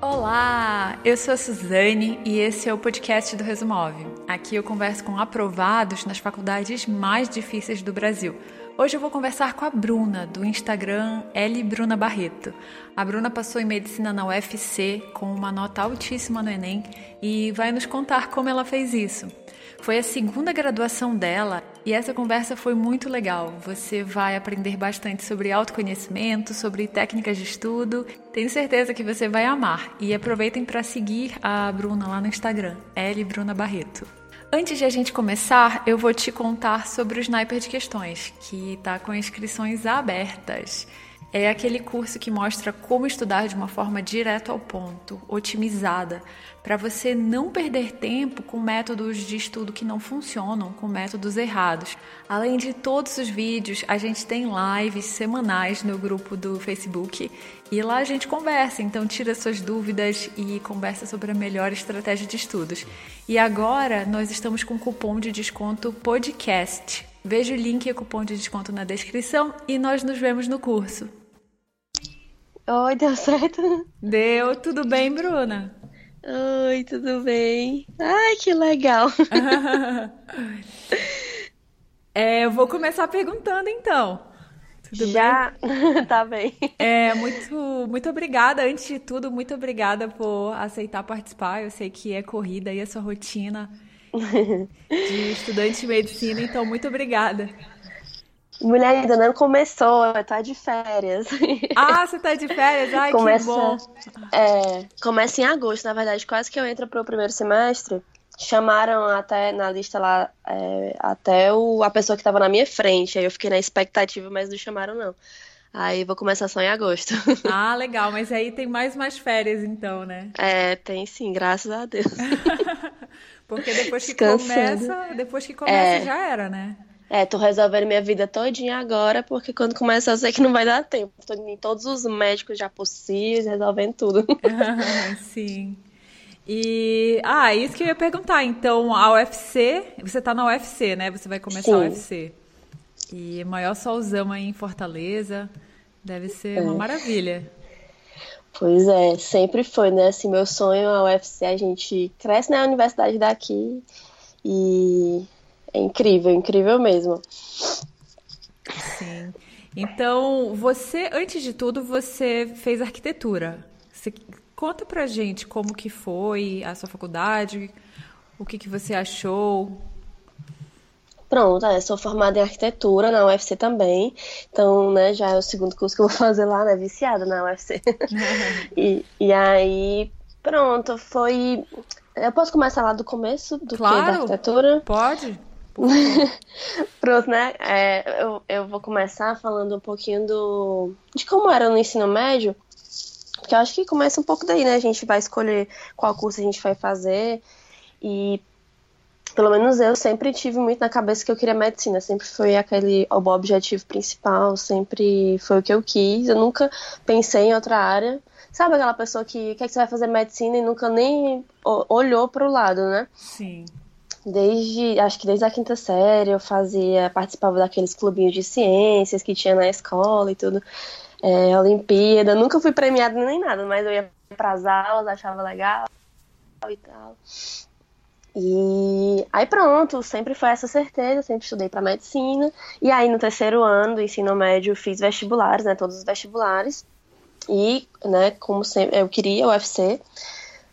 Olá, eu sou a Suzane e esse é o podcast do Resumove. Aqui eu converso com aprovados nas faculdades mais difíceis do Brasil. Hoje eu vou conversar com a Bruna, do Instagram L Bruna Barreto. A Bruna passou em medicina na UFC com uma nota altíssima no Enem e vai nos contar como ela fez isso. Foi a segunda graduação dela e essa conversa foi muito legal. Você vai aprender bastante sobre autoconhecimento, sobre técnicas de estudo. Tenho certeza que você vai amar. E aproveitem para seguir a Bruna lá no Instagram, L Bruna Barreto. Antes de a gente começar, eu vou te contar sobre o Sniper de Questões, que está com inscrições abertas. É aquele curso que mostra como estudar de uma forma direto ao ponto, otimizada, para você não perder tempo com métodos de estudo que não funcionam, com métodos errados. Além de todos os vídeos, a gente tem lives semanais no grupo do Facebook e lá a gente conversa, então tira suas dúvidas e conversa sobre a melhor estratégia de estudos. E agora nós estamos com cupom de desconto podcast. Veja o link e o cupom de desconto na descrição e nós nos vemos no curso. Oi, deu certo? Deu, tudo bem, Bruna? Oi, tudo bem? Ai, que legal. é, eu vou começar perguntando então. Tudo Já? bem? tá bem. É, muito, muito obrigada. Antes de tudo, muito obrigada por aceitar participar. Eu sei que é corrida e a sua rotina de estudante de medicina, então muito obrigada. Mulher ainda não começou, tá de férias. Ah, você tá de férias? Ai, começa, que bom. É, começa em agosto, na verdade, quase que eu entro pro primeiro semestre. Chamaram até na lista lá, é, até o, a pessoa que tava na minha frente. Aí eu fiquei na expectativa, mas não chamaram, não. Aí vou começar só em agosto. Ah, legal, mas aí tem mais mais férias então, né? É, tem sim, graças a Deus. Porque depois que começa, depois que começa é, já era, né? É, tô resolvendo minha vida todinha agora, porque quando começa eu sei que não vai dar tempo. Tô em todos os médicos já possíveis, resolvendo tudo. sim. E, ah, isso que eu ia perguntar. Então, a UFC, você tá na UFC, né? Você vai começar Sim. a UFC. E maior solzão aí em Fortaleza. Deve ser é. uma maravilha. Pois é, sempre foi, né? Assim, meu sonho a UFC, a gente cresce na universidade daqui e é incrível, incrível mesmo. Sim. Então, você, antes de tudo, você fez arquitetura. Você, conta pra gente como que foi a sua faculdade, o que, que você achou. Pronto, é, sou formada em arquitetura na UFC também. Então, né, já é o segundo curso que eu vou fazer lá, né? Viciada na UFC. e, e aí, pronto, foi. Eu posso começar lá do começo do claro, que da arquitetura? Pode. Pronto, né? É, eu, eu vou começar falando um pouquinho do de como era no ensino médio, porque eu acho que começa um pouco daí, né? A gente vai escolher qual curso a gente vai fazer e pelo menos eu sempre tive muito na cabeça que eu queria medicina, sempre foi aquele o objetivo principal, sempre foi o que eu quis. Eu nunca pensei em outra área. Sabe aquela pessoa que quer que você vai fazer medicina e nunca nem olhou para o lado, né? Sim desde acho que desde a quinta série eu fazia participava daqueles clubinhos de ciências que tinha na escola e tudo. É, Olimpíada nunca fui premiada nem nada mas eu ia para as aulas achava legal e tal. E aí pronto sempre foi essa certeza sempre estudei para medicina. E aí no terceiro ano do ensino médio fiz vestibulares né todos os vestibulares. E né como sempre eu queria o UFC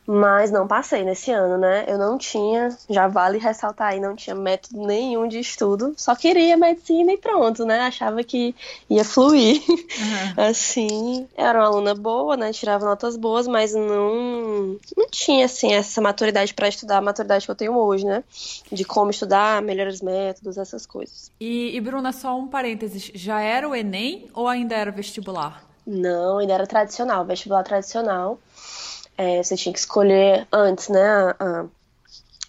mas não passei nesse ano, né? Eu não tinha, já vale ressaltar aí, não tinha método nenhum de estudo, só queria medicina e pronto, né? Achava que ia fluir. Uhum. Assim, era uma aluna boa, né? Tirava notas boas, mas não, não tinha, assim, essa maturidade para estudar, a maturidade que eu tenho hoje, né? De como estudar, melhores métodos, essas coisas. E, e Bruna, só um parênteses, já era o Enem ou ainda era vestibular? Não, ainda era tradicional, vestibular tradicional. É, você tinha que escolher antes, né, a, a,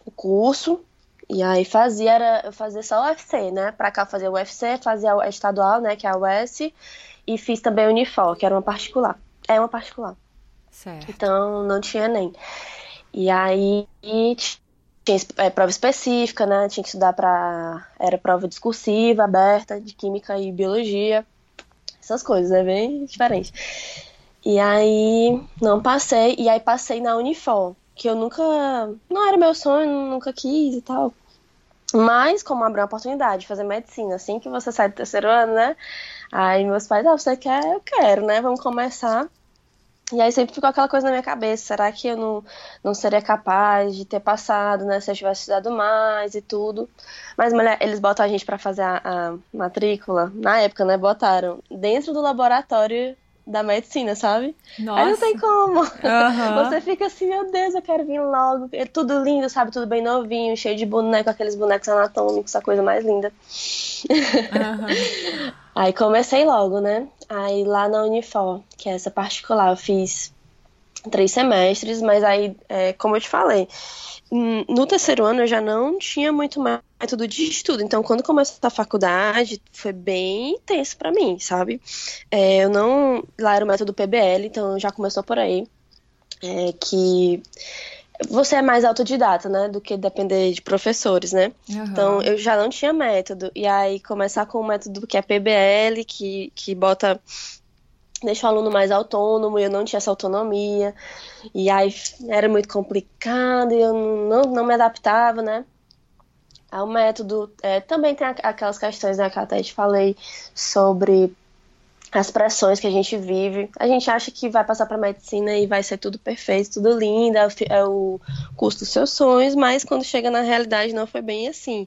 o curso. E aí fazia, era, eu fazia só o UFC, né? Pra cá fazer o UFC, fazia a estadual, né, que é a US, e fiz também o Unifor, que era uma particular. É uma particular. Certo. Então não tinha nem. E aí tinha é, prova específica, né? Tinha que estudar para era prova discursiva, aberta, de química e biologia. Essas coisas, é bem diferente. E aí não passei, e aí passei na Unifor, que eu nunca. Não era meu sonho, nunca quis e tal. Mas, como abriu a oportunidade de fazer medicina, assim que você sai do terceiro ano, né? Aí meus pais, ah, você quer? Eu quero, né? Vamos começar. E aí sempre ficou aquela coisa na minha cabeça, será que eu não, não seria capaz de ter passado, né, se eu tivesse estudado mais e tudo. Mas mulher, eles botam a gente para fazer a, a, matrícula, na época, né, botaram dentro do laboratório da medicina, sabe? Nossa. Aí não tem como. Uhum. Você fica assim, meu Deus, eu quero vir logo. É tudo lindo, sabe? Tudo bem novinho, cheio de boneco, aqueles bonecos anatômicos, a coisa mais linda. Uhum. Aí comecei logo, né? Aí lá na Unifor, que é essa particular, eu fiz três semestres, mas aí, é, como eu te falei, no terceiro ano eu já não tinha muito método de estudo. Então, quando começou a faculdade, foi bem intenso para mim, sabe? É, eu não. Lá era o método PBL, então já começou por aí. É, que você é mais autodidata, né? Do que depender de professores, né? Uhum. Então, eu já não tinha método. E aí, começar com o método que é PBL, que, que bota deixa o aluno mais autônomo, eu não tinha essa autonomia, e aí era muito complicado, e eu não, não me adaptava, né? Ao método, é, também tem aquelas questões né, que eu até te falei sobre as pressões que a gente vive. A gente acha que vai passar para medicina e vai ser tudo perfeito, tudo lindo, é o, é curso dos seus sonhos, mas quando chega na realidade não foi bem assim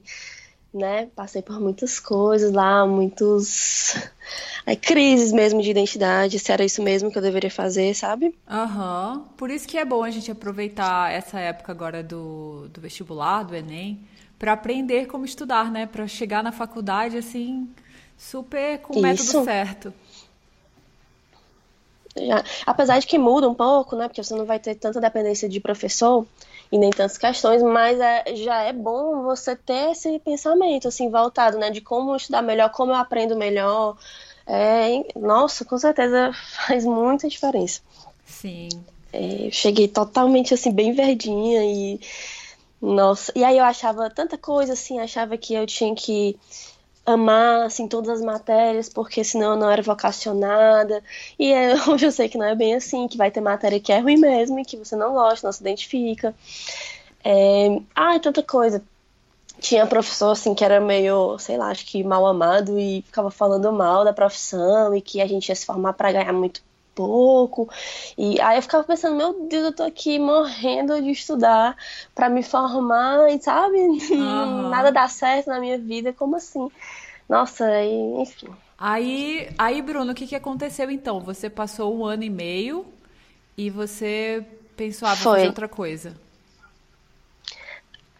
né? Passei por muitas coisas lá, muitos é, crises mesmo de identidade, se era isso mesmo que eu deveria fazer, sabe? Aham. Uhum. Por isso que é bom a gente aproveitar essa época agora do, do vestibular, do Enem, para aprender como estudar, né? Para chegar na faculdade assim, super com o método certo. Já. Apesar de que muda um pouco, né? Porque você não vai ter tanta dependência de professor, e nem tantas questões, mas é, já é bom você ter esse pensamento assim voltado, né, de como estudar melhor, como eu aprendo melhor. É, nossa, com certeza faz muita diferença. Sim. É, eu cheguei totalmente assim bem verdinha e nossa, e aí eu achava tanta coisa assim, achava que eu tinha que amar assim todas as matérias, porque senão eu não era vocacionada. E é, eu sei que não é bem assim, que vai ter matéria que é ruim mesmo e que você não gosta, não se identifica. É, ah, tanta coisa. Tinha professor assim que era meio, sei lá, acho que mal amado e ficava falando mal da profissão e que a gente ia se formar para ganhar muito pouco. E aí eu ficava pensando, meu Deus, eu tô aqui morrendo de estudar para me formar, e sabe? Uhum. Nada dá certo na minha vida, como assim? Nossa, aí, enfim. Aí, aí Bruno, o que, que aconteceu então? Você passou um ano e meio e você pensou, ah, vou Foi. fazer outra coisa.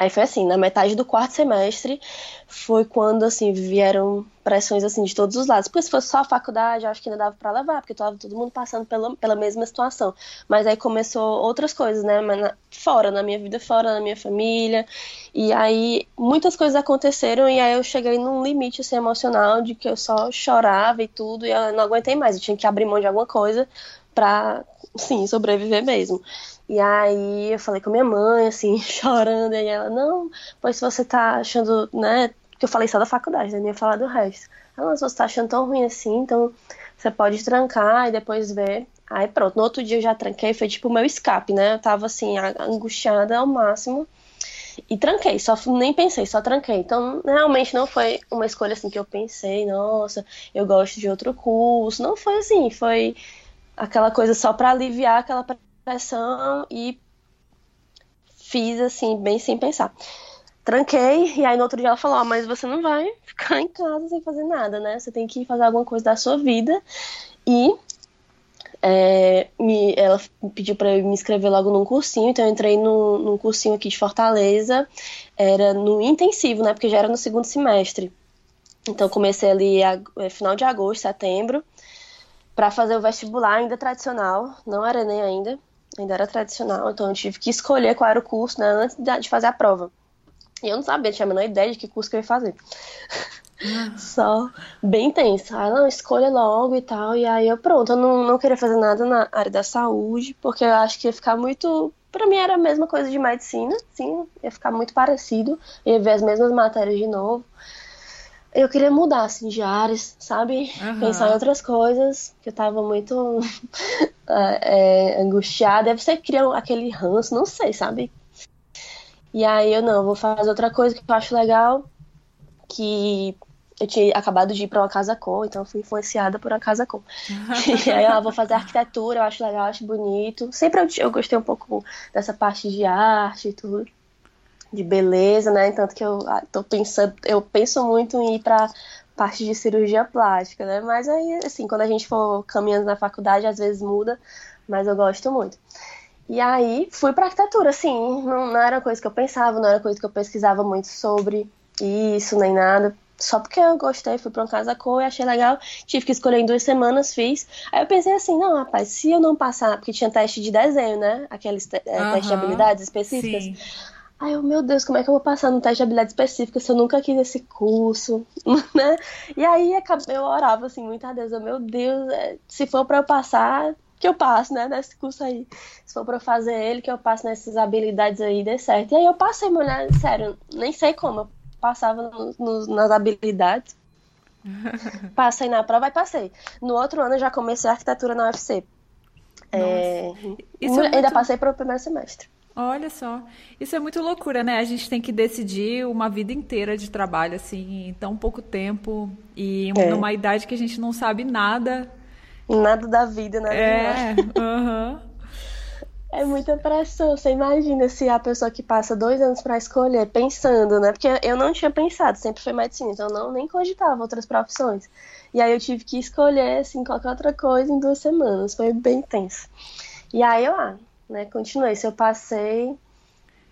Aí foi assim, na metade do quarto semestre foi quando assim vieram pressões assim de todos os lados. Porque se fosse só a faculdade, acho que ainda dava para levar, porque tava todo mundo passando pela, pela mesma situação. Mas aí começou outras coisas, né? Fora, na minha vida, fora, na minha família. E aí muitas coisas aconteceram e aí eu cheguei num limite assim, emocional de que eu só chorava e tudo e eu não aguentei mais. Eu tinha que abrir mão de alguma coisa pra, sim, sobreviver mesmo. E aí eu falei com minha mãe, assim, chorando, e ela, não, pois se você tá achando, né, que eu falei só da faculdade, né, nem ia falar do resto. Ela, se você tá achando tão ruim assim, então você pode trancar e depois ver. Aí pronto, no outro dia eu já tranquei, foi tipo o meu escape, né, eu tava assim, angustiada ao máximo. E tranquei, só nem pensei, só tranquei. Então, realmente não foi uma escolha assim que eu pensei, nossa, eu gosto de outro curso. Não foi assim, foi aquela coisa só para aliviar aquela pressão e fiz assim, bem sem pensar. Tranquei, e aí no outro dia ela falou: oh, Mas você não vai ficar em casa sem fazer nada, né? Você tem que fazer alguma coisa da sua vida. E é, me, ela pediu para eu me inscrever logo num cursinho, então eu entrei no, num cursinho aqui de Fortaleza, era no intensivo, né? Porque já era no segundo semestre. Então comecei ali a, é, final de agosto, setembro, para fazer o vestibular ainda tradicional, não era nem ainda ainda era tradicional, então eu tive que escolher qual era o curso, né, antes de fazer a prova. E eu não sabia, tinha a menor ideia de que curso que eu ia fazer. Ah. Só bem tenso. Aí, não, escolha logo e tal. E aí eu, pronto, eu não, não queria fazer nada na área da saúde, porque eu acho que ia ficar muito. Pra mim era a mesma coisa de medicina, sim, ia ficar muito parecido, ia ver as mesmas matérias de novo. Eu queria mudar, assim, de áreas, sabe? Uhum. Pensar em outras coisas, que eu tava muito é, é, angustiada. Deve ser criar aquele ranço, não sei, sabe? E aí eu não, vou fazer outra coisa que eu acho legal, que eu tinha acabado de ir para uma casa com, então fui influenciada por uma casa com. e aí eu vou fazer arquitetura, eu acho legal, eu acho bonito. Sempre eu, eu gostei um pouco dessa parte de arte e tudo de beleza, né? Tanto que eu ah, tô pensando, eu penso muito em ir para parte de cirurgia plástica, né? Mas aí, assim, quando a gente for caminhando na faculdade, às vezes muda, mas eu gosto muito. E aí fui para arquitetura, assim, não, não era coisa que eu pensava, não era coisa que eu pesquisava muito sobre isso, nem nada. Só porque eu gostei, fui pra uma casa cor e achei legal. Tive que escolher em duas semanas, fiz. Aí eu pensei assim, não, rapaz, se eu não passar, porque tinha teste de desenho, né? Aqueles te uhum, testes de habilidades específicas. Sim. Ai, eu, meu Deus, como é que eu vou passar no teste de habilidade específica se eu nunca quis esse curso, né? E aí eu orava assim, muito a Deus, eu, meu Deus, é, se for para eu passar, que eu passe, né, nesse curso aí. Se for para eu fazer ele, que eu passe nessas habilidades aí, dê certo. E aí eu passei, mulher, sério, nem sei como, eu passava no, no, nas habilidades. passei na prova e passei. No outro ano eu já comecei a arquitetura na UFC. É, é ainda muito... passei para o primeiro semestre. Olha só, isso é muito loucura, né? A gente tem que decidir uma vida inteira de trabalho, assim, em tão pouco tempo e é. numa idade que a gente não sabe nada. Nada da vida, né? É, uhum. É muita pressão. Você imagina se a pessoa que passa dois anos para escolher, pensando, né? Porque eu não tinha pensado, sempre foi medicina, então eu não nem cogitava outras profissões. E aí eu tive que escolher, assim, qualquer outra coisa em duas semanas. Foi bem tenso. E aí eu, ah, né? Continuei. Se eu passei,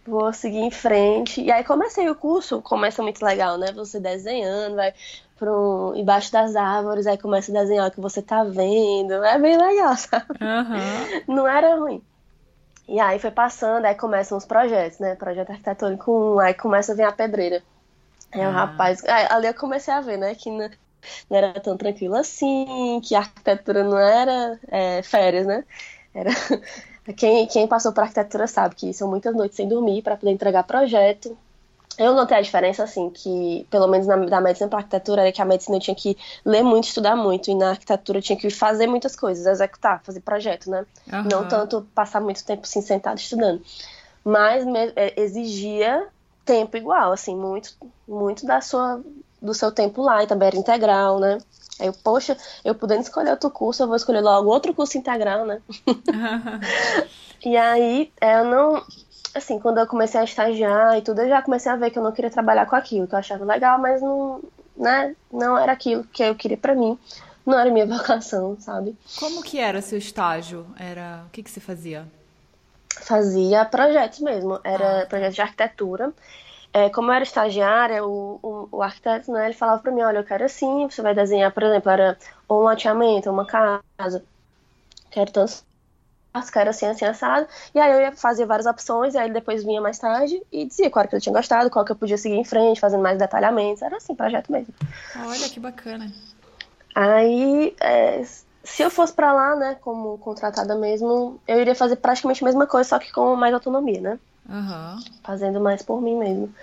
vou seguir em frente. E aí comecei o curso, começa muito legal, né? Você desenhando, vai pro, embaixo das árvores, aí começa a desenhar o que você tá vendo. É bem legal, sabe? Uhum. Não era ruim. E aí foi passando, aí começam os projetos, né? Projeto arquitetônico 1, aí começa a vir a pedreira. Aí o ah. rapaz. Aí, ali eu comecei a ver, né? Que não, não era tão tranquilo assim, que a arquitetura não era é, férias, né? Era, quem, quem passou por arquitetura sabe que são muitas noites sem dormir para poder entregar projeto. Eu notei a diferença, assim, que, pelo menos na, da medicina para arquitetura, era que a medicina eu tinha que ler muito, estudar muito, e na arquitetura eu tinha que fazer muitas coisas, executar, fazer projeto, né? Uhum. Não tanto passar muito tempo, assim, sentado estudando. Mas me, é, exigia tempo igual, assim, muito, muito da sua, do seu tempo lá, e também era integral, né? Aí eu, poxa, eu podendo escolher outro curso, eu vou escolher logo outro curso integral, né? e aí, é, eu não. Assim, quando eu comecei a estagiar e tudo, eu já comecei a ver que eu não queria trabalhar com aquilo, que eu achava legal, mas não, né, não era aquilo que eu queria para mim. Não era minha vocação, sabe? Como que era seu estágio? Era o que que você fazia? Fazia projetos mesmo, era ah. projetos de arquitetura. É, como eu era estagiária, o, o, o, arquiteto, né, ele falava para mim, olha, eu quero assim, você vai desenhar, por exemplo, era um loteamento, uma casa, quero tantos quero assim, assim, assado. E aí eu ia fazer várias opções, e aí depois vinha mais tarde e dizia qual que eu tinha gostado, qual que eu podia seguir em frente, fazendo mais detalhamentos. Era assim, projeto mesmo. Olha que bacana. Aí, é, se eu fosse para lá, né, como contratada mesmo, eu iria fazer praticamente a mesma coisa, só que com mais autonomia, né? Uhum. Fazendo mais por mim mesmo.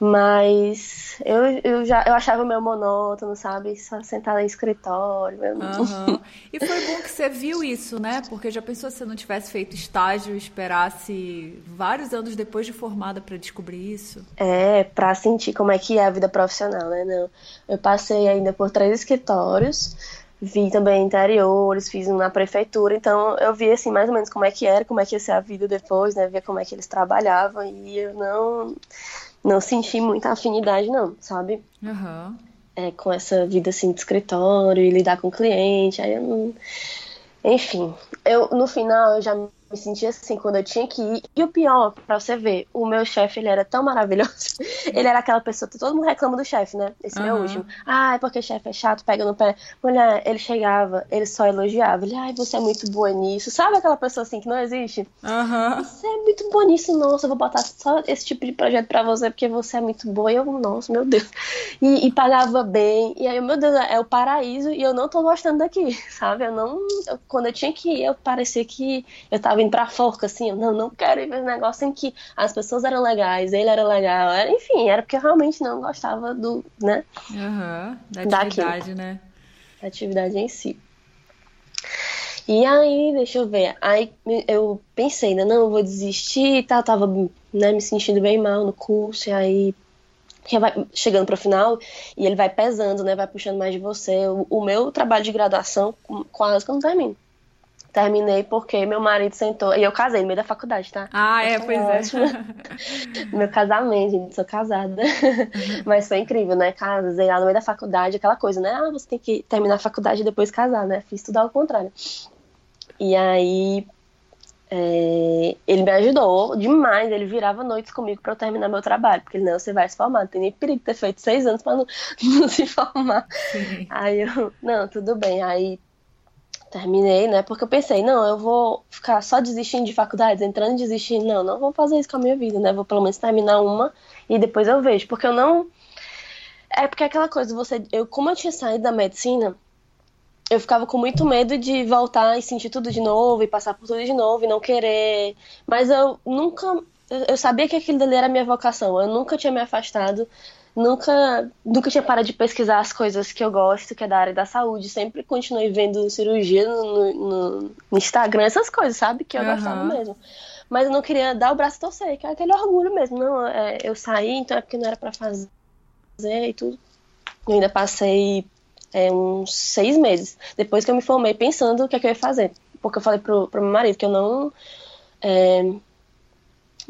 Mas eu, eu já eu achava meio monótono, sabe? Só sentar em escritório. Uhum. E foi bom que você viu isso, né? Porque já pensou se você não tivesse feito estágio e esperasse vários anos depois de formada para descobrir isso? É, para sentir como é que é a vida profissional, né? Não. Eu passei ainda por três escritórios vi também interiores, fiz na prefeitura, então eu vi assim mais ou menos como é que era, como é que ia ser a vida depois, né, via como é que eles trabalhavam e eu não não senti muita afinidade não, sabe? Uhum. É, com essa vida assim de escritório e lidar com cliente, aí eu não... enfim, eu no final eu já me sentia assim quando eu tinha que ir. E o pior, pra você ver, o meu chefe, ele era tão maravilhoso. ele era aquela pessoa, todo mundo reclama do chefe, né? Esse uhum. meu último. Ah, é porque o chefe é chato, pega no pé. Mulher, ele chegava, ele só elogiava. Ele, ai, você é muito boa nisso. Sabe aquela pessoa assim que não existe? Uhum. Você é muito boa nisso, nossa, eu vou botar só esse tipo de projeto pra você, porque você é muito boa. E eu, nossa, meu Deus. E, e pagava bem. E aí, meu Deus, é o paraíso e eu não tô gostando daqui, sabe? Eu não. Eu, quando eu tinha que ir, eu parecia que eu tava tava indo pra forca, assim, eu não, não quero ir ver um negócio em que as pessoas eram legais, ele era legal, era, enfim, era porque eu realmente não gostava do, né? Uhum, da atividade, daquilo, né? Da atividade em si. E aí, deixa eu ver, aí eu pensei, né, não, eu vou desistir e tal, tava né, me sentindo bem mal no curso, e aí vai chegando para o final e ele vai pesando, né? Vai puxando mais de você. O, o meu trabalho de graduação quase que eu não termino. Terminei porque meu marido sentou. E eu casei no meio da faculdade, tá? Ah, é, pois é. meu casamento, gente, sou casada. Uhum. Mas foi incrível, né? Casei lá no meio da faculdade, aquela coisa, né? Ah, você tem que terminar a faculdade e depois casar, né? Fiz tudo ao contrário. E aí é, ele me ajudou demais, ele virava noites comigo para eu terminar meu trabalho, porque não, você vai se formar, não tem nem perigo ter feito seis anos para não, não, se formar. Sim. Aí eu, não, tudo bem, aí terminei, né, porque eu pensei, não, eu vou ficar só desistindo de faculdades, entrando e desistindo, não, não vou fazer isso com a minha vida, né, vou pelo menos terminar uma e depois eu vejo, porque eu não... É porque é aquela coisa, você, eu, como eu tinha saído da medicina, eu ficava com muito medo de voltar e sentir tudo de novo e passar por tudo de novo e não querer. Mas eu nunca. Eu sabia que aquilo dali era a minha vocação. Eu nunca tinha me afastado, nunca, nunca tinha parado de pesquisar as coisas que eu gosto, que é da área da saúde. Sempre continuei vendo cirurgia no, no, no Instagram, essas coisas, sabe? Que eu uhum. gostava mesmo. Mas eu não queria dar o braço a torcer, que é aquele orgulho mesmo. Não, é, eu saí, então é porque não era para fazer e tudo. Eu ainda passei é, uns seis meses, depois que eu me formei, pensando o que, é que eu ia fazer. Porque eu falei pro, pro meu marido que eu não, é,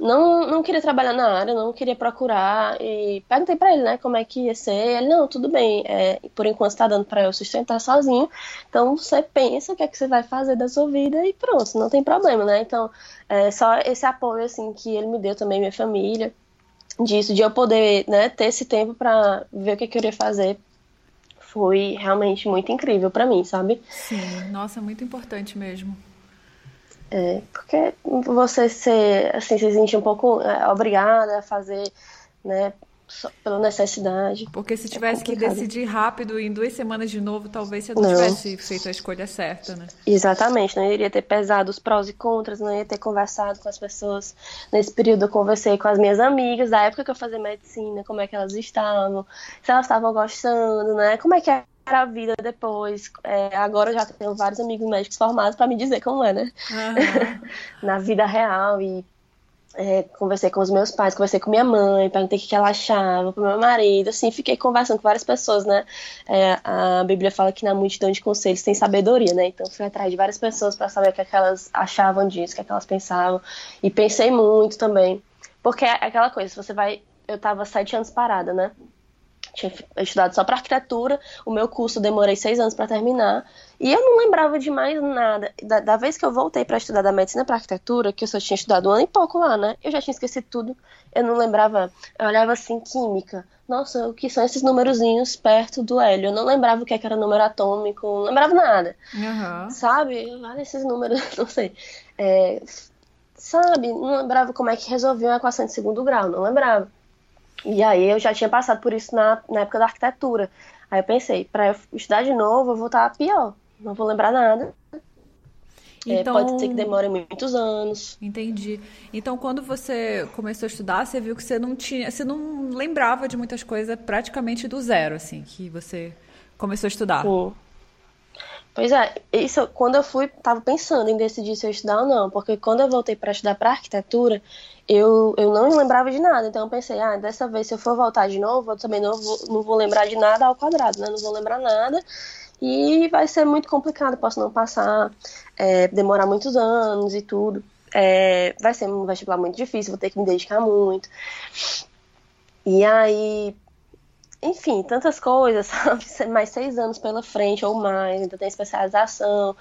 não. Não queria trabalhar na área, não queria procurar. E perguntei para ele, né, como é que ia ser. Ele, não, tudo bem, é, por enquanto está dando para eu sustentar sozinho. Então você pensa o que é que você vai fazer da sua vida e pronto, não tem problema, né? Então, é, só esse apoio, assim, que ele me deu também, minha família, disso, de eu poder, né, ter esse tempo para ver o que, é que eu iria fazer foi realmente muito incrível para mim, sabe? Sim, nossa, muito importante mesmo. É, porque você ser, assim, se sentir um pouco é, obrigada a fazer, né, pela necessidade. Porque se é tivesse é que decidir rápido em duas semanas de novo, talvez você não, não, tivesse feito a escolha certa, né? Exatamente, não iria ter pesado os prós e contras, não ia ter conversado com as pessoas. Nesse período eu conversei com as minhas amigas, da época que eu fazia medicina, como é que elas estavam, se elas estavam gostando, né? Como é que era a vida depois. É, agora eu já tenho vários amigos médicos formados para me dizer como é, né? Uhum. Na vida real e é, conversei com os meus pais, conversei com minha mãe, perguntei o que ela achava, pro meu marido, assim, fiquei conversando com várias pessoas, né? É, a Bíblia fala que na multidão de conselhos tem sabedoria, né? Então fui atrás de várias pessoas para saber o que, é que elas achavam disso, o que, é que elas pensavam. E pensei muito também. Porque é aquela coisa, se você vai. Eu tava sete anos parada, né? Tinha estudado só para arquitetura, o meu curso demorei seis anos para terminar, e eu não lembrava de mais nada. Da, da vez que eu voltei para estudar da medicina para arquitetura, que eu só tinha estudado um ano e pouco lá, né? Eu já tinha esquecido tudo. Eu não lembrava, eu olhava assim, química. Nossa, o que são esses númerozinhos perto do hélio? Eu não lembrava o que, é era número atômico, não lembrava nada. Uhum. Sabe? Olha esses números, não sei. É, sabe? Não lembrava como é que resolvia uma equação de segundo grau, não lembrava. E aí eu já tinha passado por isso na, na época da arquitetura. Aí eu pensei, para eu estudar de novo, eu vou estar pior. Não vou lembrar nada. Então, é, pode ser que demore muitos anos. Entendi. Então, quando você começou a estudar, você viu que você não tinha, você não lembrava de muitas coisas praticamente do zero, assim, que você começou a estudar. Sim. Pois é, isso quando eu fui, tava pensando em decidir se eu estudar ou não, porque quando eu voltei para estudar para arquitetura, eu, eu não lembrava de nada, então eu pensei, ah, dessa vez se eu for voltar de novo, eu também não vou, não vou lembrar de nada ao quadrado, né? Não vou lembrar nada e vai ser muito complicado, posso não passar, é, demorar muitos anos e tudo. É, vai ser um vestibular muito difícil, vou ter que me dedicar muito. E aí, enfim, tantas coisas, sabe? Mais seis anos pela frente ou mais, ainda tem especialização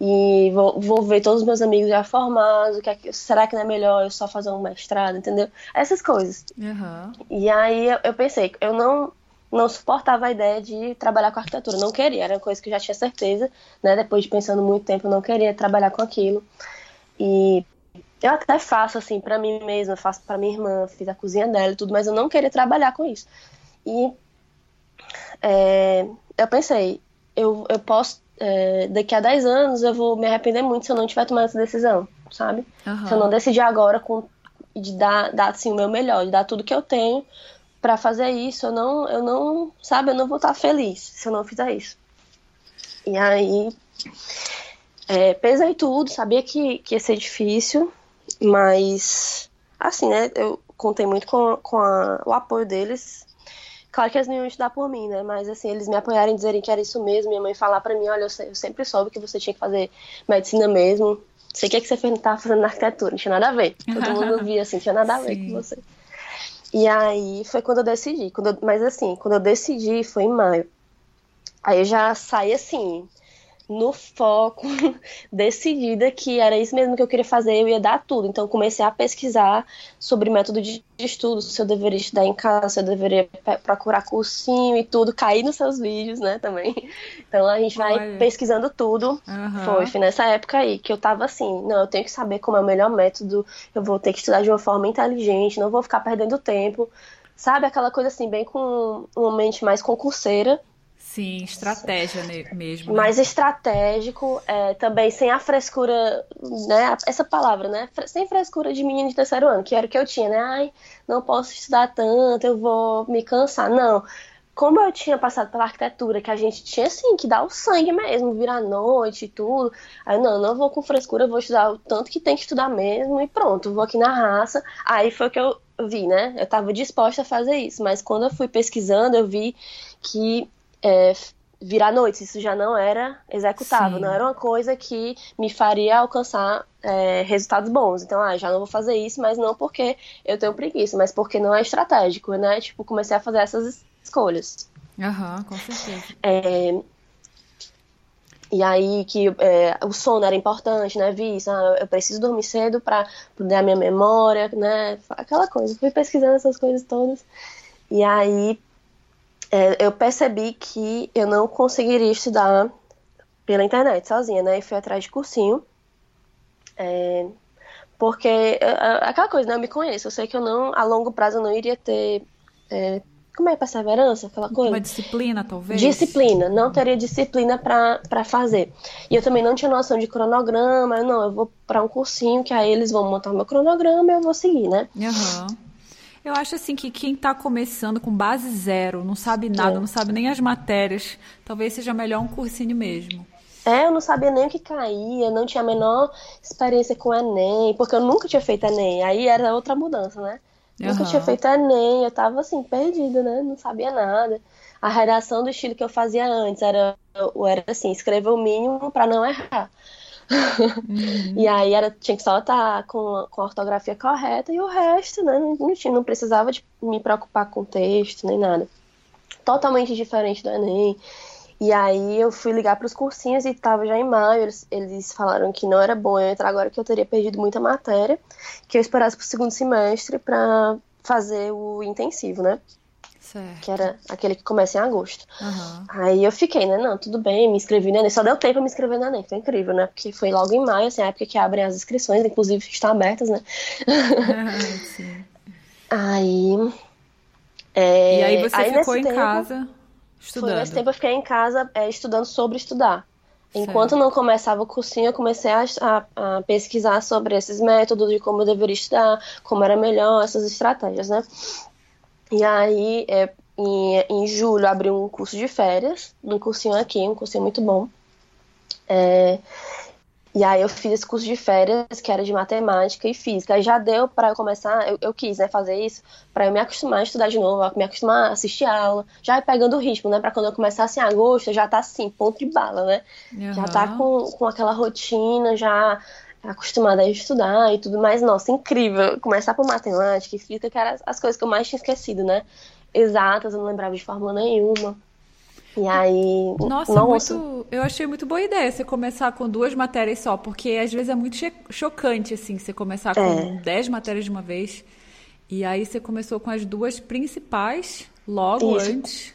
e vou, vou ver todos os meus amigos já formados, que é, será que não é melhor eu só fazer um mestrado, entendeu? Essas coisas. Uhum. E aí eu, eu, pensei, eu não não suportava a ideia de trabalhar com arquitetura, não queria, era uma coisa que eu já tinha certeza, né? Depois de pensando muito tempo, eu não queria trabalhar com aquilo. E eu até faço assim para mim mesma, faço para minha irmã, fiz a cozinha dela e tudo, mas eu não queria trabalhar com isso. E é, eu pensei, eu, eu posso é, daqui a 10 anos eu vou me arrepender muito se eu não tiver tomado essa decisão, sabe? Aham. Se eu não decidir agora com, de dar, dar assim, o meu melhor, de dar tudo que eu tenho pra fazer isso, eu não, eu não, sabe, eu não vou estar feliz se eu não fizer isso. E aí, é, pesei tudo, sabia que, que ia ser difícil, mas, assim, né, eu contei muito com, com a- o apoio deles. Claro que eles não iam estudar por mim, né, mas, assim, eles me apoiaram em dizerem que era isso mesmo, minha mãe falar pra mim, olha, eu, se- eu sempre soube que você tinha que fazer medicina mesmo, sei o que, é que você fez, tava fazendo na arquitetura, não tinha nada a ver. Todo mundo via, assim, não tinha nada a ver Sim. com você. E aí foi quando eu decidi. Quando eu- mas assim, quando eu decidi foi em maio. Aí eu já saí assim, no foco, decidida que era isso mesmo que eu queria fazer, eu ia dar tudo. Então comecei a pesquisar sobre método de estudo, se eu deveria estudar em casa, se eu deveria procurar cursinho e tudo. Caí nos seus vídeos, né, também. Então a gente vai Olha. pesquisando tudo. Aham. Foi, foi nessa época aí que eu tava assim, não, eu tenho que saber como é o melhor método, eu vou ter que estudar de uma forma inteligente, não vou ficar perdendo tempo. Sabe, aquela coisa assim, bem com uma mente mais concurseira, Sim, estratégia mesmo. né? mais estratégico, é, também sem a frescura, né? Essa palavra, né? Sem frescura de menino de terceiro ano, que era o que eu tinha, né? Ai, não posso estudar tanto, eu vou me cansar. Não. Como eu tinha passado pela arquitetura, que a gente tinha assim que dar o sangue mesmo, virar noite e tudo. Aí, não, não vou com frescura, vou estudar o tanto que tem que estudar mesmo e pronto, vou aqui na raça. Aí foi o que eu vi, né? Eu estava disposta a fazer isso, mas quando eu fui pesquisando, eu vi que é, virar noites, isso já não era executável, Sim. não era uma coisa que me faria alcançar é, resultados bons. Então, ah, já não vou fazer isso, mas não porque eu tenho preguiça, mas porque não é estratégico, né? Tipo, comecei a fazer essas escolhas. Aham, com certeza. É, e aí que é, o sono era importante, né? Vi isso, ah, eu preciso dormir cedo para poder a minha memória, né? Aquela coisa. Fui pesquisando essas coisas todas. E aí é, eu percebi que eu não conseguiria estudar pela internet sozinha, né? E fui atrás de cursinho. É, porque é, é, aquela coisa, né? Eu me conheço. Eu sei que eu não, a longo prazo, eu não iria ter. é, como é perseverança? Aquela coisa. Uma disciplina, talvez? Disciplina, não teria disciplina para fazer. E eu também não tinha noção de cronograma, não, eu vou para um cursinho que aí eles vão montar o meu cronograma e eu vou seguir, né? Aham. Eu acho assim que quem tá começando com base zero, não sabe nada, É. não sabe nem as matérias, talvez seja melhor um cursinho mesmo. É, eu não sabia nem o que caía, não tinha a menor experiência com Enem, porque eu nunca tinha feito Enem, aí era outra mudança, né? Nunca Aham. tinha feito Enem, eu tava assim, perdida, né? Não sabia nada. A redação do estilo que eu fazia antes era, era assim, escrever o mínimo para não errar. E aí era, tinha que só estar com, com a ortografia correta e o resto, né? Não, tinha, não precisava de me preocupar com texto nem nada. Totalmente diferente do Enem. E aí eu fui ligar para os cursinhos e estava já em maio. Eles, eles falaram que não era bom eu entrar agora, que eu teria perdido muita matéria, que eu esperasse para o segundo semestre para fazer o intensivo, né? Certo. Que era aquele que começa em agosto. Aham. Aí eu fiquei, né? Não, tudo bem, me inscrevi no Enem. Só deu tempo pra me inscrever no Enem, foi incrível, né? Porque foi logo em maio, assim, a época que abrem as inscrições, inclusive estão abertas, né? Sim. Aí. é, E aí você nesse ficou em tempo- casa Foi estudando. nesse tempo eu fiquei em casa é, estudando sobre estudar. Certo. Enquanto não começava o cursinho, eu comecei a, a- a pesquisar sobre esses métodos, de como eu deveria estudar, como era melhor, essas estratégias, né? E aí, é, em, em julho, abri um curso de férias, um cursinho aqui, um cursinho muito bom. É, e aí eu fiz esse curso de férias, que era de matemática e física. Aí já deu para eu começar, eu, eu quis, né, fazer isso, para eu me acostumar a estudar de novo, me acostumar a assistir aula, já ir pegando o ritmo, né, para quando eu começasse em agosto, já tá assim, ponto de bala, né? Já tá com, com aquela rotina, já acostumada a estudar e tudo mais. Nossa, incrível. Começar por matemática e física, que eram as- as coisas que eu mais tinha esquecido, né? Exatas, eu não lembrava de fórmula nenhuma. E aí, Nossa, muito, eu achei muito boa ideia você começar com duas matérias só, porque às vezes é muito chocante assim, você começar com É. dez matérias de uma vez. E aí você começou com as duas principais logo Isso. antes.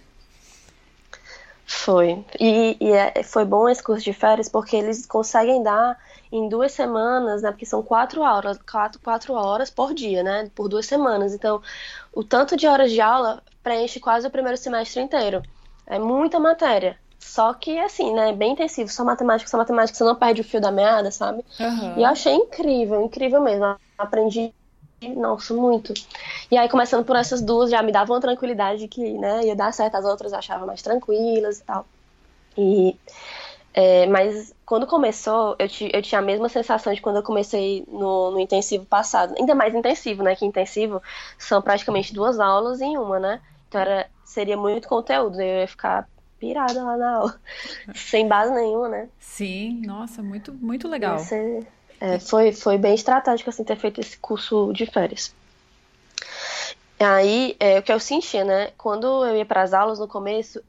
Foi. E, e é- foi bom esse curso de férias porque eles conseguem dar em duas semanas, né? Porque são quatro horas, quatro, quatro horas por dia, né? Por duas semanas. Então, o tanto de horas de aula preenche quase o primeiro semestre inteiro. É muita matéria, Só que, assim, né, bem intensivo, só matemática, só matemática, você não perde o fio da meada, sabe? Aham. E eu achei incrível, incrível mesmo. Aprendi, nossa, muito. E aí, começando por essas duas, já me dava uma tranquilidade de que, né, ia dar certo, as outras eu achava mais tranquilas e tal. E, é, mas quando começou, eu, eu tinha a mesma sensação de quando eu comecei no, no intensivo passado. Ainda mais intensivo, né? Que intensivo são praticamente duas aulas em uma, né? Então era, seria muito conteúdo, eu ia ficar pirada lá na aula, sem base nenhuma, né? Sim, nossa, muito, muito legal. Ser- é, foi, foi bem estratégico assim, ter feito esse curso de férias. Aí, é, o que eu sentia, né? Quando eu ia para as aulas no começo,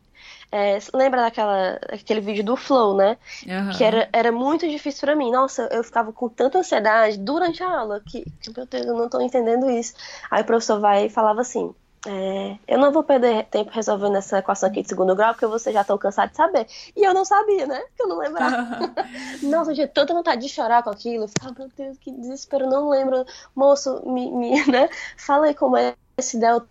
é, lembra daquela, aquele vídeo do Flow, né? Aham. Que era, era muito difícil pra mim. Nossa, eu ficava com tanta ansiedade durante a aula que, que meu Deus, eu não tô entendendo isso. Aí o professor vai e falava assim: é, Eu não vou perder tempo resolvendo essa equação aqui de segundo grau, porque vocês já estão cansados de saber. E eu não sabia, né? Porque eu não lembrava. Nossa, eu tinha tanta vontade de chorar com aquilo. Eu ficava, meu Deus, que desespero, não lembro. Moço, me, me, né? Fala aí como é esse delta.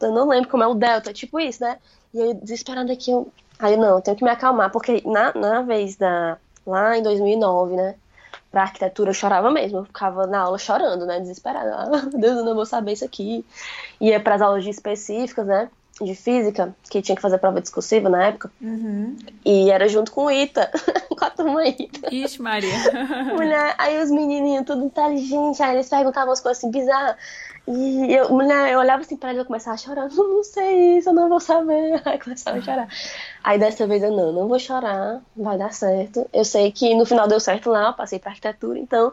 Eu não lembro como é o delta, tipo isso, né? E aí, desesperada aqui, eu... aí não, eu tenho que me acalmar, porque na, na vez da. Lá em 2009, né? Pra arquitetura eu chorava mesmo, eu ficava na aula chorando, né? Desesperada. Ah, meu Deus, eu não vou saber isso aqui. Ia pras aulas de específicas, né? De física, que tinha que fazer prova discursiva na época. Uhum. E era junto com o Ita, com a turma Ita. Ixi, Maria. Mulher, aí os menininhos tudo inteligente, aí eles perguntavam as coisas assim bizarras. E eu, mulher, eu olhava assim pra eles e eu começava a chorar. Eu não sei isso, eu não vou saber. Aí começava a chorar. Aí dessa vez eu não, não vou chorar, vai dar certo. Eu sei que no final deu certo lá, eu passei pra arquitetura, então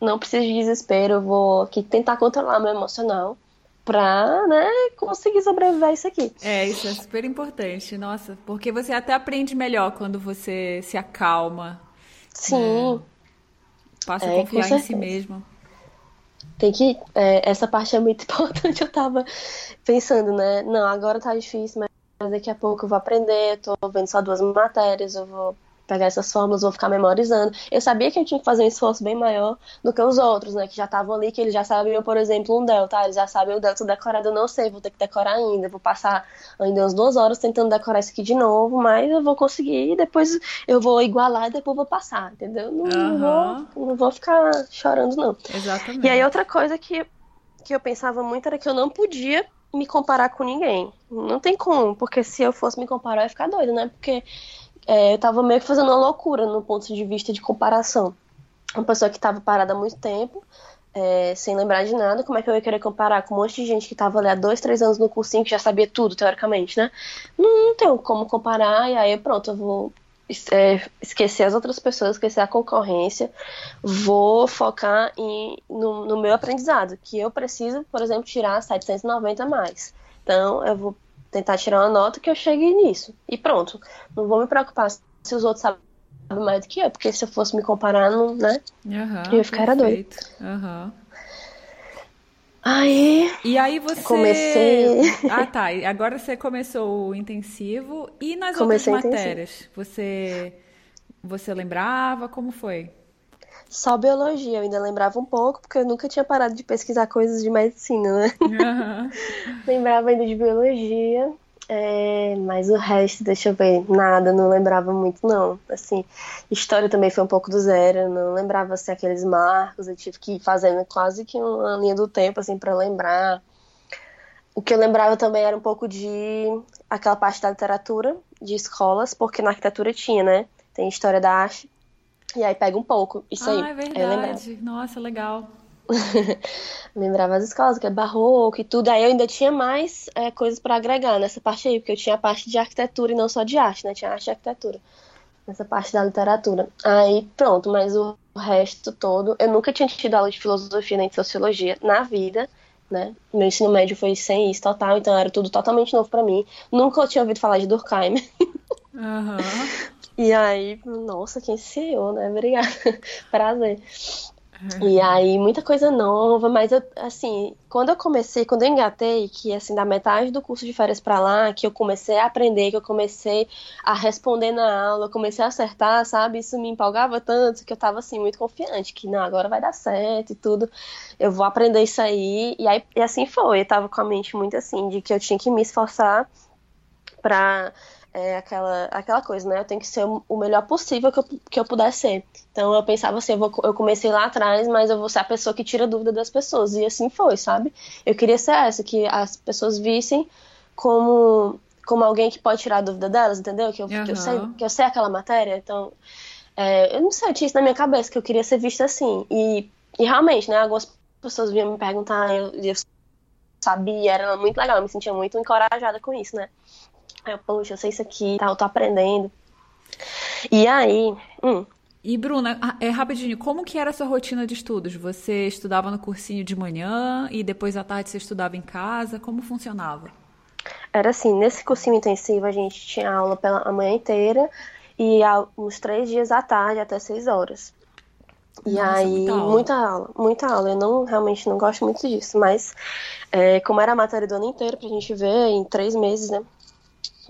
não preciso de desespero, eu vou aqui tentar controlar meu emocional pra, né, conseguir sobreviver a isso aqui. É, isso é super importante, nossa, porque você até aprende melhor quando você se acalma, Sim, passa a É, confiar em si mesmo. Tem que. é, essa parte é muito importante. Eu tava pensando, né? Não, agora tá difícil, mas daqui a pouco eu vou aprender. Eu tô vendo só duas matérias, eu vou pegar essas fórmulas, vou ficar memorizando. Eu sabia que eu tinha que fazer um esforço bem maior do que os outros, né? Que já estavam ali, que eles já sabiam, por exemplo, um delta. Eles já sabem o delta decorado, eu não sei, vou ter que decorar ainda. Vou passar ainda umas duas horas tentando decorar isso aqui de novo, mas eu vou conseguir e depois eu vou igualar e depois vou passar, entendeu? Não, Aham. vou, não vou ficar chorando, não. Exatamente. E aí outra coisa que, que eu pensava muito era que eu não podia me comparar com ninguém. Não tem como, porque se eu fosse me comparar, eu ia ficar doida, né? Porque é, eu tava meio que fazendo uma loucura no ponto de vista de comparação. Uma pessoa que tava parada há muito tempo, é, sem lembrar de nada, como é que eu ia querer comparar com um monte de gente que tava ali há dois, três anos no cursinho, que já sabia tudo, teoricamente, né? Não, não tenho como comparar, e aí pronto, eu vou é, esquecer as outras pessoas, esquecer a concorrência, vou focar em, no, no meu aprendizado, que eu preciso, por exemplo, tirar 790 a mais. Então, eu vou tentar tirar uma nota que eu chegue nisso. E pronto. Não vou me preocupar se os outros sabem mais do que eu, porque se eu fosse me comparar, não, né? Aham, Eu ia ficar perfeito. Aham. Aí, E aí você. Comecei. Ah, tá. Agora você começou o intensivo. E nas Comecei outras intensivo. matérias? Você. Você lembrava? Como foi? Só biologia, eu ainda lembrava um pouco, porque eu nunca tinha parado de pesquisar coisas de medicina, né? Aham. Lembrava ainda de biologia, é, mas o resto, deixa eu ver, nada, não lembrava muito, não. Assim, história também foi um pouco do zero, não lembrava assim, aqueles marcos, eu tive que ir fazendo quase que uma linha do tempo, assim, pra lembrar. O que eu lembrava também era um pouco de aquela parte da literatura, de escolas, porque na arquitetura tinha, né? Tem história da arte, e aí pega um pouco, isso aí. Ah, é Aí lembrava. verdade. Nossa, legal. Lembrava as escolas, que é barroco e tudo. Aí eu ainda tinha mais é, coisas para agregar nessa parte aí, porque eu tinha a parte de arquitetura e não só de arte, né? Tinha arte e arquitetura. Nessa parte da literatura. Aí pronto, mas o resto todo. Eu nunca tinha tido aula de filosofia nem de sociologia na vida, né? Meu ensino médio foi sem isso total, então era tudo totalmente novo para mim. Nunca tinha ouvido falar de Durkheim. Aham. E aí, nossa, quem sei eu, né? Obrigada. Prazer. E aí, muita coisa nova, mas eu, assim, quando eu comecei, quando eu engatei, que assim, da metade do curso de férias pra lá, que eu comecei a aprender, que eu comecei a responder na aula, comecei a acertar, sabe? Isso me empolgava tanto que eu tava assim, muito confiante, que não, agora vai dar certo e tudo, eu vou aprender isso aí. E aí, e assim foi, eu tava com a mente muito assim, de que eu tinha que me esforçar pra é aquela, aquela coisa, né? Eu tenho que ser o melhor possível que eu, que eu puder ser. Então eu pensava assim, eu, vou, eu comecei lá atrás, mas eu vou ser a pessoa que tira dúvida das pessoas. E assim foi, sabe? Eu queria ser essa, que as pessoas vissem como, como alguém que pode tirar a dúvida delas, entendeu? Que eu, uhum. que eu, sei, que eu sei aquela matéria. Então, é, eu não sei, eu tinha isso na minha cabeça, que eu queria ser vista assim. E, e realmente, né? Algumas pessoas vinham me perguntar, eu, eu sabia, era muito legal, eu me sentia muito encorajada com isso, né? Eu, poxa, eu sei isso aqui, tá, eu tô aprendendo. E aí. Hum. E Bruna, é rapidinho, como que era a sua rotina de estudos? Você estudava no cursinho de manhã e depois à tarde você estudava em casa? Como funcionava? Era assim, nesse cursinho intensivo a gente tinha aula pela manhã inteira e uns três dias à tarde até seis horas. E Nossa, aí, muita aula. muita aula, muita aula. Eu não, realmente não gosto muito disso, mas é, como era a matéria do ano inteiro pra gente ver em três meses, né?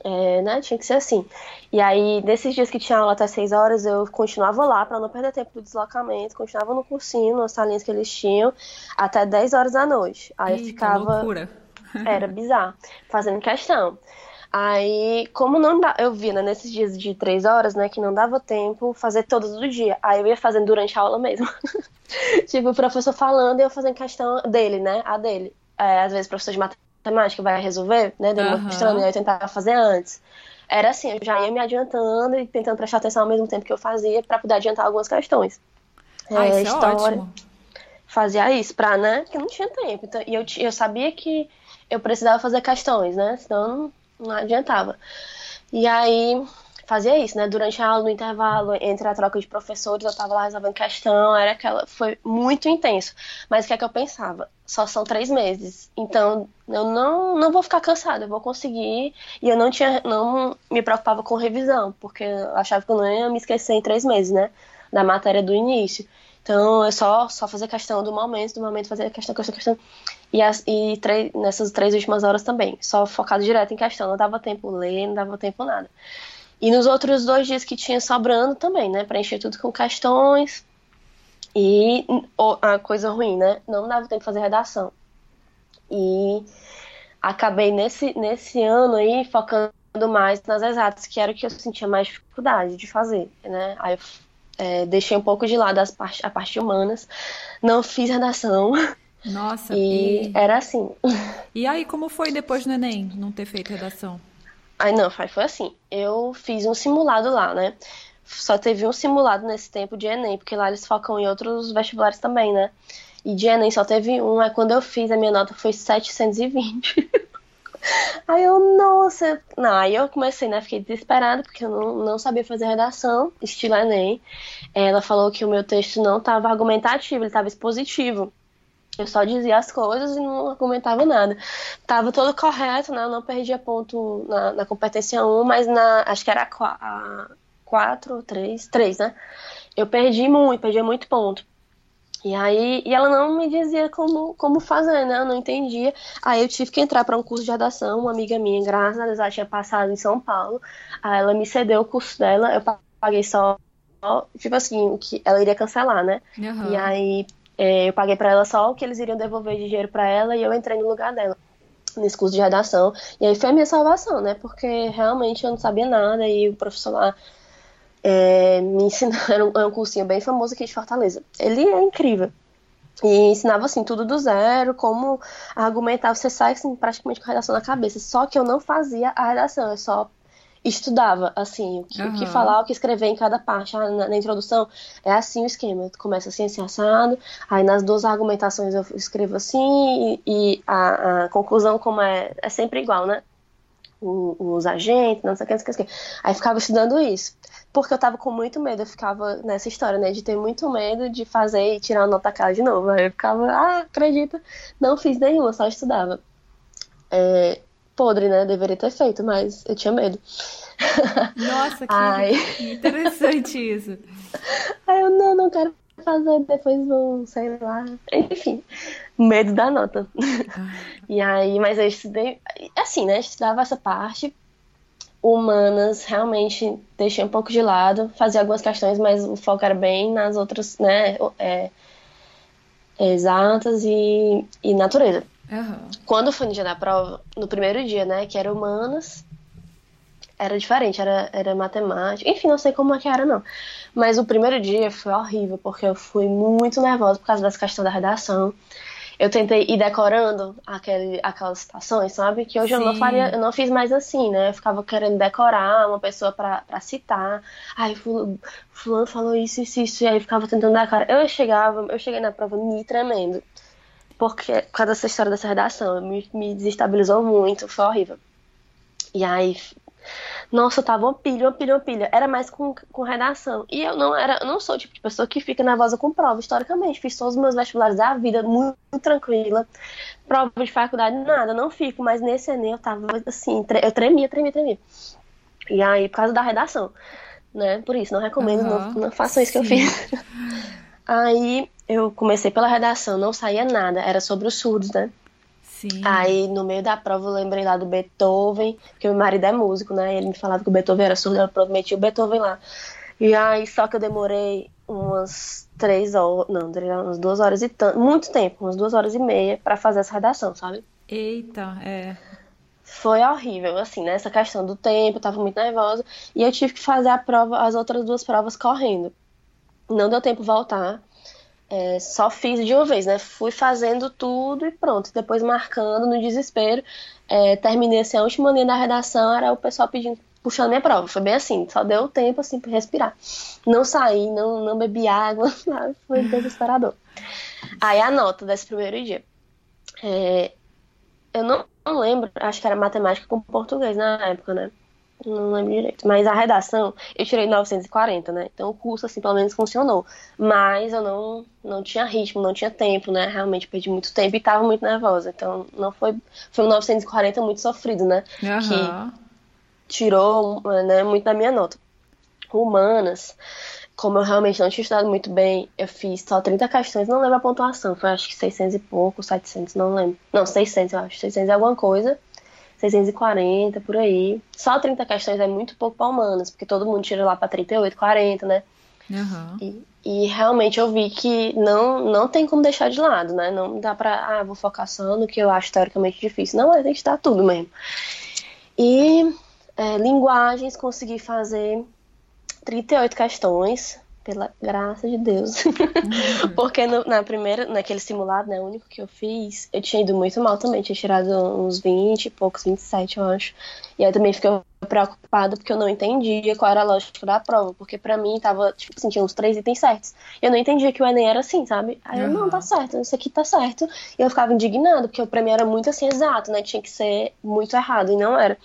É, né, tinha que ser assim. E aí, nesses dias que tinha aula até 6 horas, eu continuava lá para não perder tempo do deslocamento, continuava no cursinho, nas salinhas que eles tinham, até 10 horas da noite. Aí Eita, eu ficava. Loucura. Era bizarro, fazendo questão. Aí, como não dá, eu vi, né, nesses dias de três horas, né, que não dava tempo fazer todos os dias. Aí eu ia fazendo durante a aula mesmo. tipo, o professor falando e eu fazendo questão dele, né, a dele. É, às vezes, professor de matemática matemática vai resolver, né? Demonstrando, uhum. eu tentava fazer antes. Era assim, eu já ia me adiantando e tentando prestar atenção ao mesmo tempo que eu fazia para poder adiantar algumas questões. Ah, é, isso história. É ótimo. Fazia isso pra, né? Porque não tinha tempo. Então, e eu, eu sabia que eu precisava fazer questões, né? Senão não, não adiantava. E aí fazia isso, né? Durante a aula, no intervalo, entre a troca de professores, eu estava lá resolvendo questão, era aquela. Foi muito intenso. Mas o que é que eu pensava? Só são três meses. Então, eu não, não vou ficar cansada, eu vou conseguir. E eu não tinha. não me preocupava com revisão, porque eu achava que eu não ia me esquecer em três meses, né? Da matéria do início. Então, eu só, só fazer questão do momento, do momento fazer questão, questão, questão. E, as, e três, nessas três últimas horas também, só focado direto em questão. Não dava tempo ler, não dava tempo nada. E nos outros dois dias que tinha sobrando também, né? Preencher tudo com questões. E a coisa ruim, né? Não dava tempo de fazer redação. E acabei nesse, nesse ano aí focando mais nas exatas, que era o que eu sentia mais dificuldade de fazer, né? Aí eu é, deixei um pouco de lado as part a parte humanas, não fiz redação. Nossa, e, e era assim. E aí, como foi depois do Enem não ter feito redação? Aí não, foi assim. Eu fiz um simulado lá, né? Só teve um simulado nesse tempo de Enem, porque lá eles focam em outros vestibulares também, né? E de Enem só teve um, aí quando eu fiz, a minha nota foi 720. aí eu, nossa. Não, aí eu comecei, né? Fiquei desesperada, porque eu não, não sabia fazer redação, estilo Enem. Ela falou que o meu texto não estava argumentativo, ele estava expositivo. Eu só dizia as coisas e não argumentava nada. Tava todo correto, né? Eu não perdia ponto na, na competência 1, mas na. Acho que era a 4 ou 3. 3, né? Eu perdi muito, perdia muito ponto. E aí, e ela não me dizia como, como fazer, né? Eu não entendia. Aí eu tive que entrar para um curso de redação. Uma amiga minha, graças a Deus, ela tinha passado em São Paulo. Aí ela me cedeu o curso dela. Eu paguei só, tipo assim, o que ela iria cancelar, né? Uhum. E aí é, eu paguei para ela só o que eles iriam devolver de dinheiro para ela e eu entrei no lugar dela nesse curso de redação. E aí foi a minha salvação, né? Porque realmente eu não sabia nada e o professor lá é, me um, era um cursinho bem famoso aqui de Fortaleza. Ele é incrível. E ensinava assim tudo do zero, como argumentar, você sai assim, praticamente com a redação na cabeça. Só que eu não fazia a redação, eu só estudava, assim, o que, uhum. o que, falar, o que escrever em cada parte. Ah, na, na, introdução é assim o esquema. Começa assim, assim, assado. Aí nas duas argumentações eu escrevo assim, e, e a, a, conclusão, como é, é sempre igual, né? O, os agentes, não sei o que, não sei o que. Aí ficava estudando isso. Porque eu tava com muito medo, eu ficava nessa história, né? De ter muito medo de fazer e tirar a nota cara de novo. Aí eu ficava, ah, acredita, não fiz nenhuma, só estudava. É, podre, né? Deveria ter feito, mas eu tinha medo. Nossa, que Ai. interessante isso. Aí eu não, não quero fazer, depois vou, sei lá. Enfim, medo da nota. Ah. E aí, mas eu estudei, assim, né? Estudava essa parte. Humanas, realmente deixei um pouco de lado, fazia algumas questões, mas o foco era bem nas outras, né? É, exatas e, e natureza. Uhum. Quando foi no dia da prova, no primeiro dia, né, que era humanas, era diferente, era, era matemática. Enfim, não sei como é que era, não. Mas o primeiro dia foi horrível, porque eu fui muito nervosa por causa dessa questão da redação. Eu tentei ir decorando aquele, aquelas citações, sabe? Que hoje Sim. eu não faria, eu não fiz mais assim, né? Eu ficava querendo decorar uma pessoa pra, citar. Aí fulano, fulano falou isso, isso, isso, e aí ficava tentando decorar. Eu chegava, eu cheguei na prova me tremendo. Porque, por causa dessa história dessa redação, me, me desestabilizou muito, foi horrível. E aí nossa, eu tava uma pilha, uma pilha, uma pilha. Era mais com, com redação. E eu não era, eu não sou o tipo de pessoa que fica nervosa com prova, historicamente. Fiz todos os meus vestibulares da vida muito, muito tranquila. Prova de faculdade, nada, não fico. Mas nesse Enem eu tava assim, eu tremia, tremia, tremia. E aí, por causa da redação, né? Por isso, não recomendo, uhum. não, não façam isso Sim. que eu fiz. aí eu comecei pela redação, não saía nada, era sobre os surdos, né? Sim. Aí, no meio da prova, eu lembrei lá do Beethoven, porque meu marido é músico, né? Ele me falava que o Beethoven era surdo, eu prometi o Beethoven lá. E aí, só que eu demorei umas três horas, não, umas duas horas e tanto, muito tempo, umas duas horas e meia para fazer essa redação, sabe? Eita, é. Foi horrível, assim, né? Essa questão do tempo, eu tava muito nervosa. E eu tive que fazer a prova, as outras duas provas correndo. Não deu tempo voltar. É, só fiz de uma vez, né? Fui fazendo tudo e pronto. Depois marcando no desespero. É, terminei assim, a última linha da redação era o pessoal pedindo, puxando minha prova. Foi bem assim, só deu tempo assim para respirar. Não saí, não, não bebi água, foi desesperador. Aí a nota desse primeiro dia. É, eu não, não lembro, acho que era matemática com português na época, né? Não lembro direito. Mas a redação, eu tirei 940, né? Então o curso, assim, pelo menos funcionou. Mas eu não, não tinha ritmo, não tinha tempo, né? Realmente perdi muito tempo e tava muito nervosa. Então não foi. Foi um 940 muito sofrido, né? Uhum. Que tirou né, muito da minha nota. Humanas, como eu realmente não tinha estudado muito bem, eu fiz só 30 questões, não lembro a pontuação. Foi acho que 600 e pouco, 700, não lembro. Não, 600, eu acho. 600 e alguma coisa. 640, por aí. Só 30 questões é muito pouco para humanas, porque todo mundo tira lá para 38, 40, né? Uhum. E, e, realmente eu vi que não, não tem como deixar de lado, né? Não dá pra, ah, vou focar só no que eu acho teoricamente difícil. Não, é, tem que estar tudo mesmo. E é, linguagens, consegui fazer 38 questões, pela graça de Deus. Uhum. Porque no, na primeira, naquele simulado, né, o único que eu fiz, eu tinha ido muito mal também. Tinha tirado uns 20 e poucos, 27, eu acho. E aí também fiquei preocupada porque eu não entendia qual era a lógica da prova. Porque pra mim tava, tipo assim, tinha uns três itens certos. Eu não entendia que o Enem era assim, sabe? Aí eu, não, tá certo, isso aqui tá certo. E eu ficava indignada, porque pra mim era muito assim, exato, né? Tinha que ser muito errado, e não era.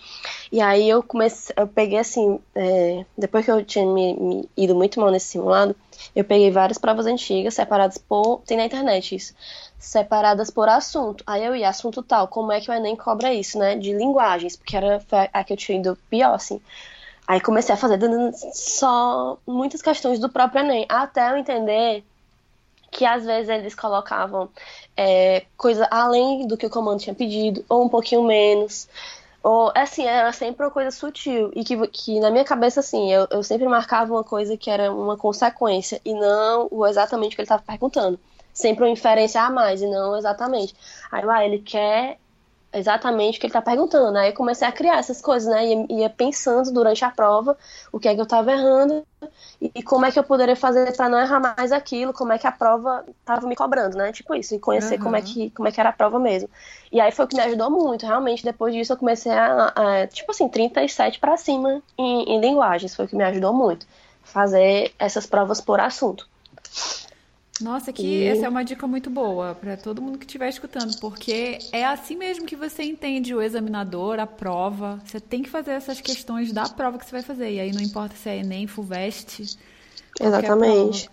E aí eu comecei, eu peguei assim, é, depois que eu tinha me, me ido muito mal nesse simulado, eu peguei várias provas antigas, separadas por. Tem na internet isso. Separadas por assunto. Aí eu ia, assunto tal, como é que o Enem cobra isso, né? De linguagens, porque era a que eu tinha ido pior, assim. Aí comecei a fazer só muitas questões do próprio Enem, até eu entender que às vezes eles colocavam é, coisa além do que o comando tinha pedido, ou um pouquinho menos. Ou, assim, era sempre uma coisa sutil. E que, que na minha cabeça, assim, eu, eu sempre marcava uma coisa que era uma consequência e não o exatamente o que ele estava perguntando. Sempre uma inferência a mais e não exatamente. Aí lá, ah, ele quer exatamente o que ele está perguntando. Aí eu comecei a criar essas coisas, né? Ia, ia pensando durante a prova o que é que eu estava errando e, e, como é que eu poderia fazer para não errar mais aquilo, como é que a prova estava me cobrando, né? Tipo isso, e conhecer uhum. como, é que, como é que era a prova mesmo. E aí foi o que me ajudou muito, realmente. Depois disso eu comecei a, a tipo assim, 37 para cima em, em linguagens, foi o que me ajudou muito. Fazer essas provas por assunto. Nossa, que e... essa é uma dica muito boa para todo mundo que estiver escutando, porque é assim mesmo que você entende o examinador, a prova. Você tem que fazer essas questões da prova que você vai fazer. E aí não importa se é Enem, FUVEST. Exatamente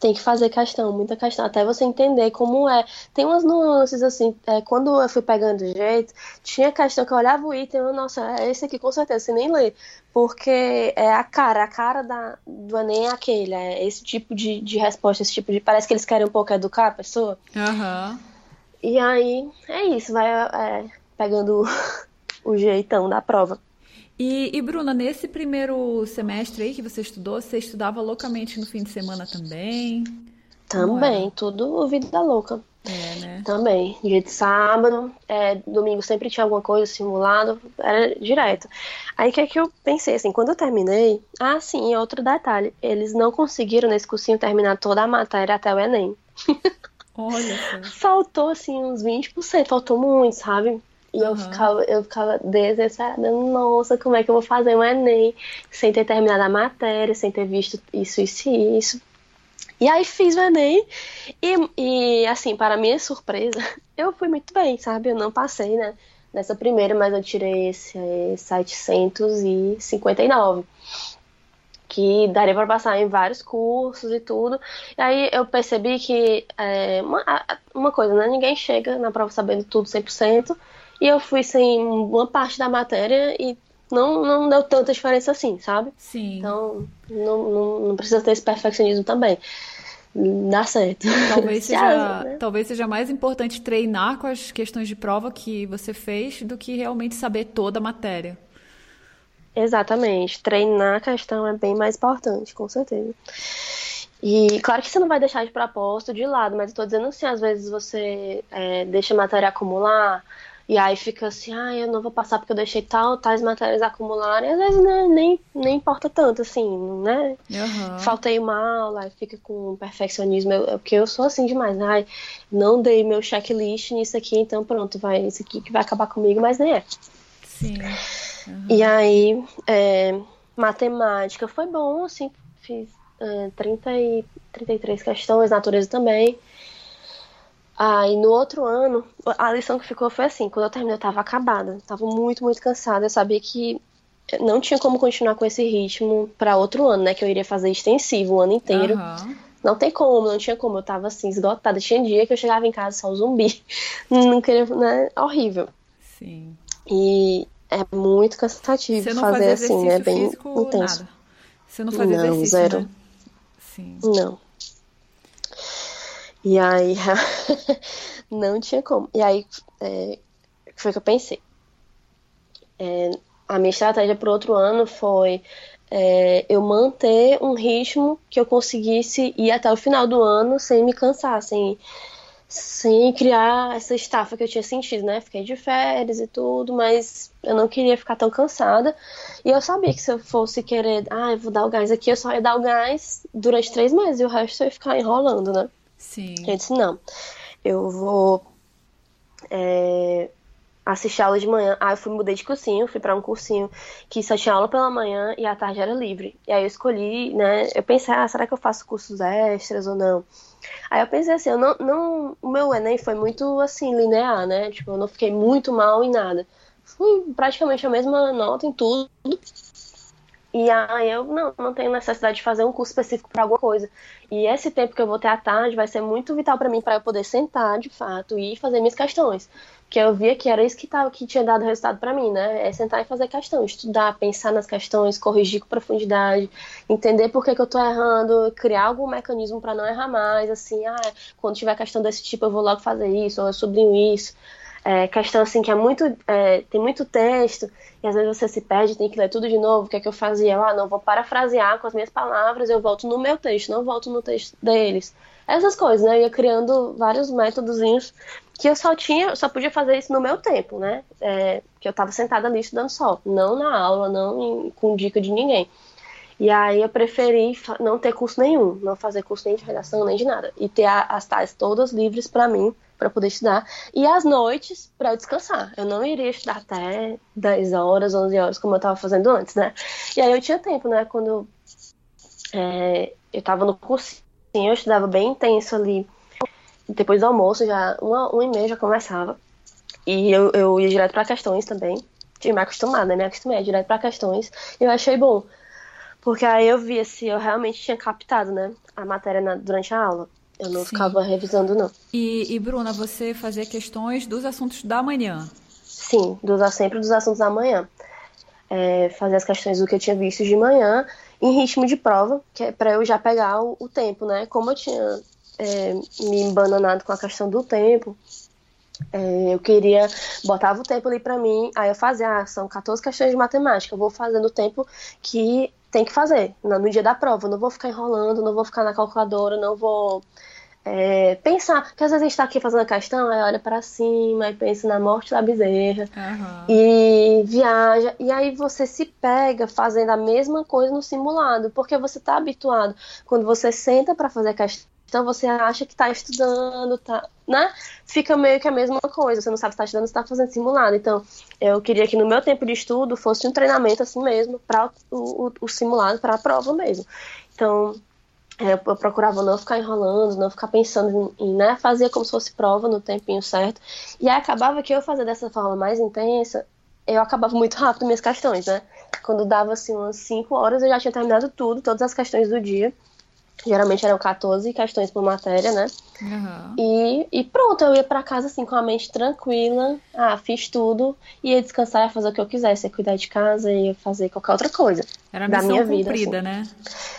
tem que fazer questão, muita questão, até você entender como é. Tem umas nuances, assim, é, quando eu fui pegando jeito, tinha questão que eu olhava o item, eu, nossa, é esse aqui com certeza, você nem lê, porque é a cara, a cara da, do Enem é aquele, é esse tipo de, de resposta, esse tipo de, parece que eles querem um pouco educar a pessoa. Uhum. E aí, é isso, vai é, pegando o jeitão da prova. E, e, Bruna, nesse primeiro semestre aí que você estudou, você estudava loucamente no fim de semana também? Também, tudo vida louca. É, né? Também. Dia de sábado, é, domingo sempre tinha alguma coisa simulado, era direto. Aí o que é que eu pensei, assim, quando eu terminei, ah, sim, outro detalhe, eles não conseguiram nesse cursinho terminar toda a matéria até o Enem. Olha Faltou, assim, uns 20%, faltou muito, sabe? E uhum. eu ficava, eu ficava desesperada, nossa, como é que eu vou fazer um Enem sem ter terminado a matéria, sem ter visto isso, isso e isso. E aí fiz o Enem e, e, assim, para minha surpresa, eu fui muito bem, sabe? Eu não passei, né? Nessa primeira, mas eu tirei esse 759 que daria para passar em vários cursos e tudo. E aí eu percebi que é, uma, uma coisa, né? Ninguém chega na prova sabendo tudo 100%. E eu fui sem uma parte da matéria e não, não deu tanta diferença assim, sabe? Sim. Então, não, não, não precisa ter esse perfeccionismo também. Dá certo. Talvez seja, né? talvez seja mais importante treinar com as questões de prova que você fez do que realmente saber toda a matéria. Exatamente. Treinar a questão é bem mais importante, com certeza. E claro que você não vai deixar de propósito de lado, mas eu tô dizendo assim, às vezes você é, deixa a matéria acumular, e aí fica assim, ah, eu não vou passar porque eu deixei tal, tais matérias acumularem. Às vezes né, nem, nem importa tanto, assim, né? Uhum. Faltei uma aula, fica com perfeccionismo. Eu, porque eu sou assim demais, né? Ai, não dei meu checklist nisso aqui, então pronto, vai, isso aqui que vai acabar comigo, mas nem é. Sim. Uhum. E aí, é, matemática foi bom, assim, fiz é, 30 e 33 questões, natureza também. Aí no outro ano, a lição que ficou foi assim: quando eu terminei, eu tava acabada, tava muito, muito cansada. Eu sabia que não tinha como continuar com esse ritmo para outro ano, né? Que eu iria fazer extensivo o ano inteiro. Uhum. Não tem como, não tinha como. Eu tava assim, esgotada. Tinha dia que eu chegava em casa só zumbi. Não queria, né? Horrível. Sim. E é muito cansativo Você não fazer assim, é bem intenso. Nada. Você não fazia não, exercício, zero. Né? Sim. Não. E aí, não tinha como. E aí, é, foi que eu pensei. É, a minha estratégia para o outro ano foi é, eu manter um ritmo que eu conseguisse ir até o final do ano sem me cansar, sem, sem criar essa estafa que eu tinha sentido, né? Fiquei de férias e tudo, mas eu não queria ficar tão cansada. E eu sabia que se eu fosse querer, ah, eu vou dar o gás aqui, eu só ia dar o gás durante três meses e o resto eu ia ficar enrolando, né? Sim. Eu disse, não, eu vou é, assistir aula de manhã. Aí eu fui, mudei de cursinho, fui para um cursinho que só tinha aula pela manhã e a tarde era livre. E aí eu escolhi, né, eu pensei, ah, será que eu faço cursos extras ou não? Aí eu pensei assim, eu não, não, o meu Enem foi muito, assim, linear, né, tipo, eu não fiquei muito mal em nada. Fui praticamente a mesma nota em tudo. E aí eu não, não tenho necessidade de fazer um curso específico para alguma coisa. E esse tempo que eu vou ter à tarde vai ser muito vital para mim para eu poder sentar, de fato, e fazer minhas questões. Que eu via que era isso que, tava, que tinha dado resultado para mim, né? É sentar e fazer questão, estudar, pensar nas questões, corrigir com profundidade, entender por que, que eu tô errando, criar algum mecanismo para não errar mais, assim, ah, quando tiver questão desse tipo eu vou logo fazer isso, ou eu sublinho isso é, questão assim que é muito é, tem muito texto e às vezes você se perde tem que ler tudo de novo o que é que eu fazia? Ah não vou parafrasear com as minhas palavras eu volto no meu texto não volto no texto deles. Essas coisas né? Eu ia criando vários métodozinhos que eu só tinha só podia fazer isso no meu tempo né? É, que eu estava sentada ali estudando só não na aula não em, com dica de ninguém. E aí eu preferi não ter curso nenhum não fazer curso nem de redação nem de nada e ter a, as tais todas livres para mim para poder estudar, e às noites para descansar. Eu não iria estudar até 10 horas, 11 horas, como eu estava fazendo antes, né? E aí eu tinha tempo, né? Quando é, eu estava no cursinho, eu estudava bem intenso ali. Depois do almoço, já uma, uma e meia já começava. E eu, eu ia direto para questões também. Tinha me acostumado, né? Me acostumei direto para questões. E eu achei bom. Porque aí eu via se eu realmente tinha captado, né? A matéria na, durante a aula. Eu não Sim. ficava revisando, não. E, e, Bruna, você fazia questões dos assuntos da manhã? Sim, dos, sempre dos assuntos da manhã. É, fazer as questões do que eu tinha visto de manhã em ritmo de prova, que é para eu já pegar o, o, tempo, né? Como eu tinha é, me embananado com a questão do tempo, é, eu queria, botava o tempo ali para mim, aí eu fazia, ah, são 14 questões de matemática, eu vou fazendo o tempo que tem que fazer no dia da prova. Eu não vou ficar enrolando, não vou ficar na calculadora, não vou é, pensar, que às vezes a gente tá aqui fazendo a questão, aí olha para cima, e pensa na morte da bezerra, Aham. e viaja, e aí você se pega fazendo a mesma coisa no simulado, porque você tá habituado. Quando você senta para fazer a questão, você acha que tá estudando, tá, né? Fica meio que a mesma coisa, você não sabe se tá estudando, se tá fazendo simulado. Então, eu queria que no meu tempo de estudo fosse um treinamento assim mesmo, para o, o, o simulado, para a prova mesmo. Então, eu procurava não ficar enrolando, não ficar pensando em, né, fazer como se fosse prova no tempinho certo. E aí acabava que eu fazia dessa forma mais intensa, eu acabava muito rápido minhas questões, né? Quando dava assim umas 5 horas, eu já tinha terminado tudo, todas as questões do dia. Geralmente eram 14 questões por matéria, né? Aham. E, e pronto, eu ia pra casa assim com a mente tranquila. Ah, fiz tudo, ia descansar, ia fazer o que eu quisesse, ia cuidar de casa, ia fazer qualquer outra coisa. Era a da missão minha vida, cumprida, assim. né?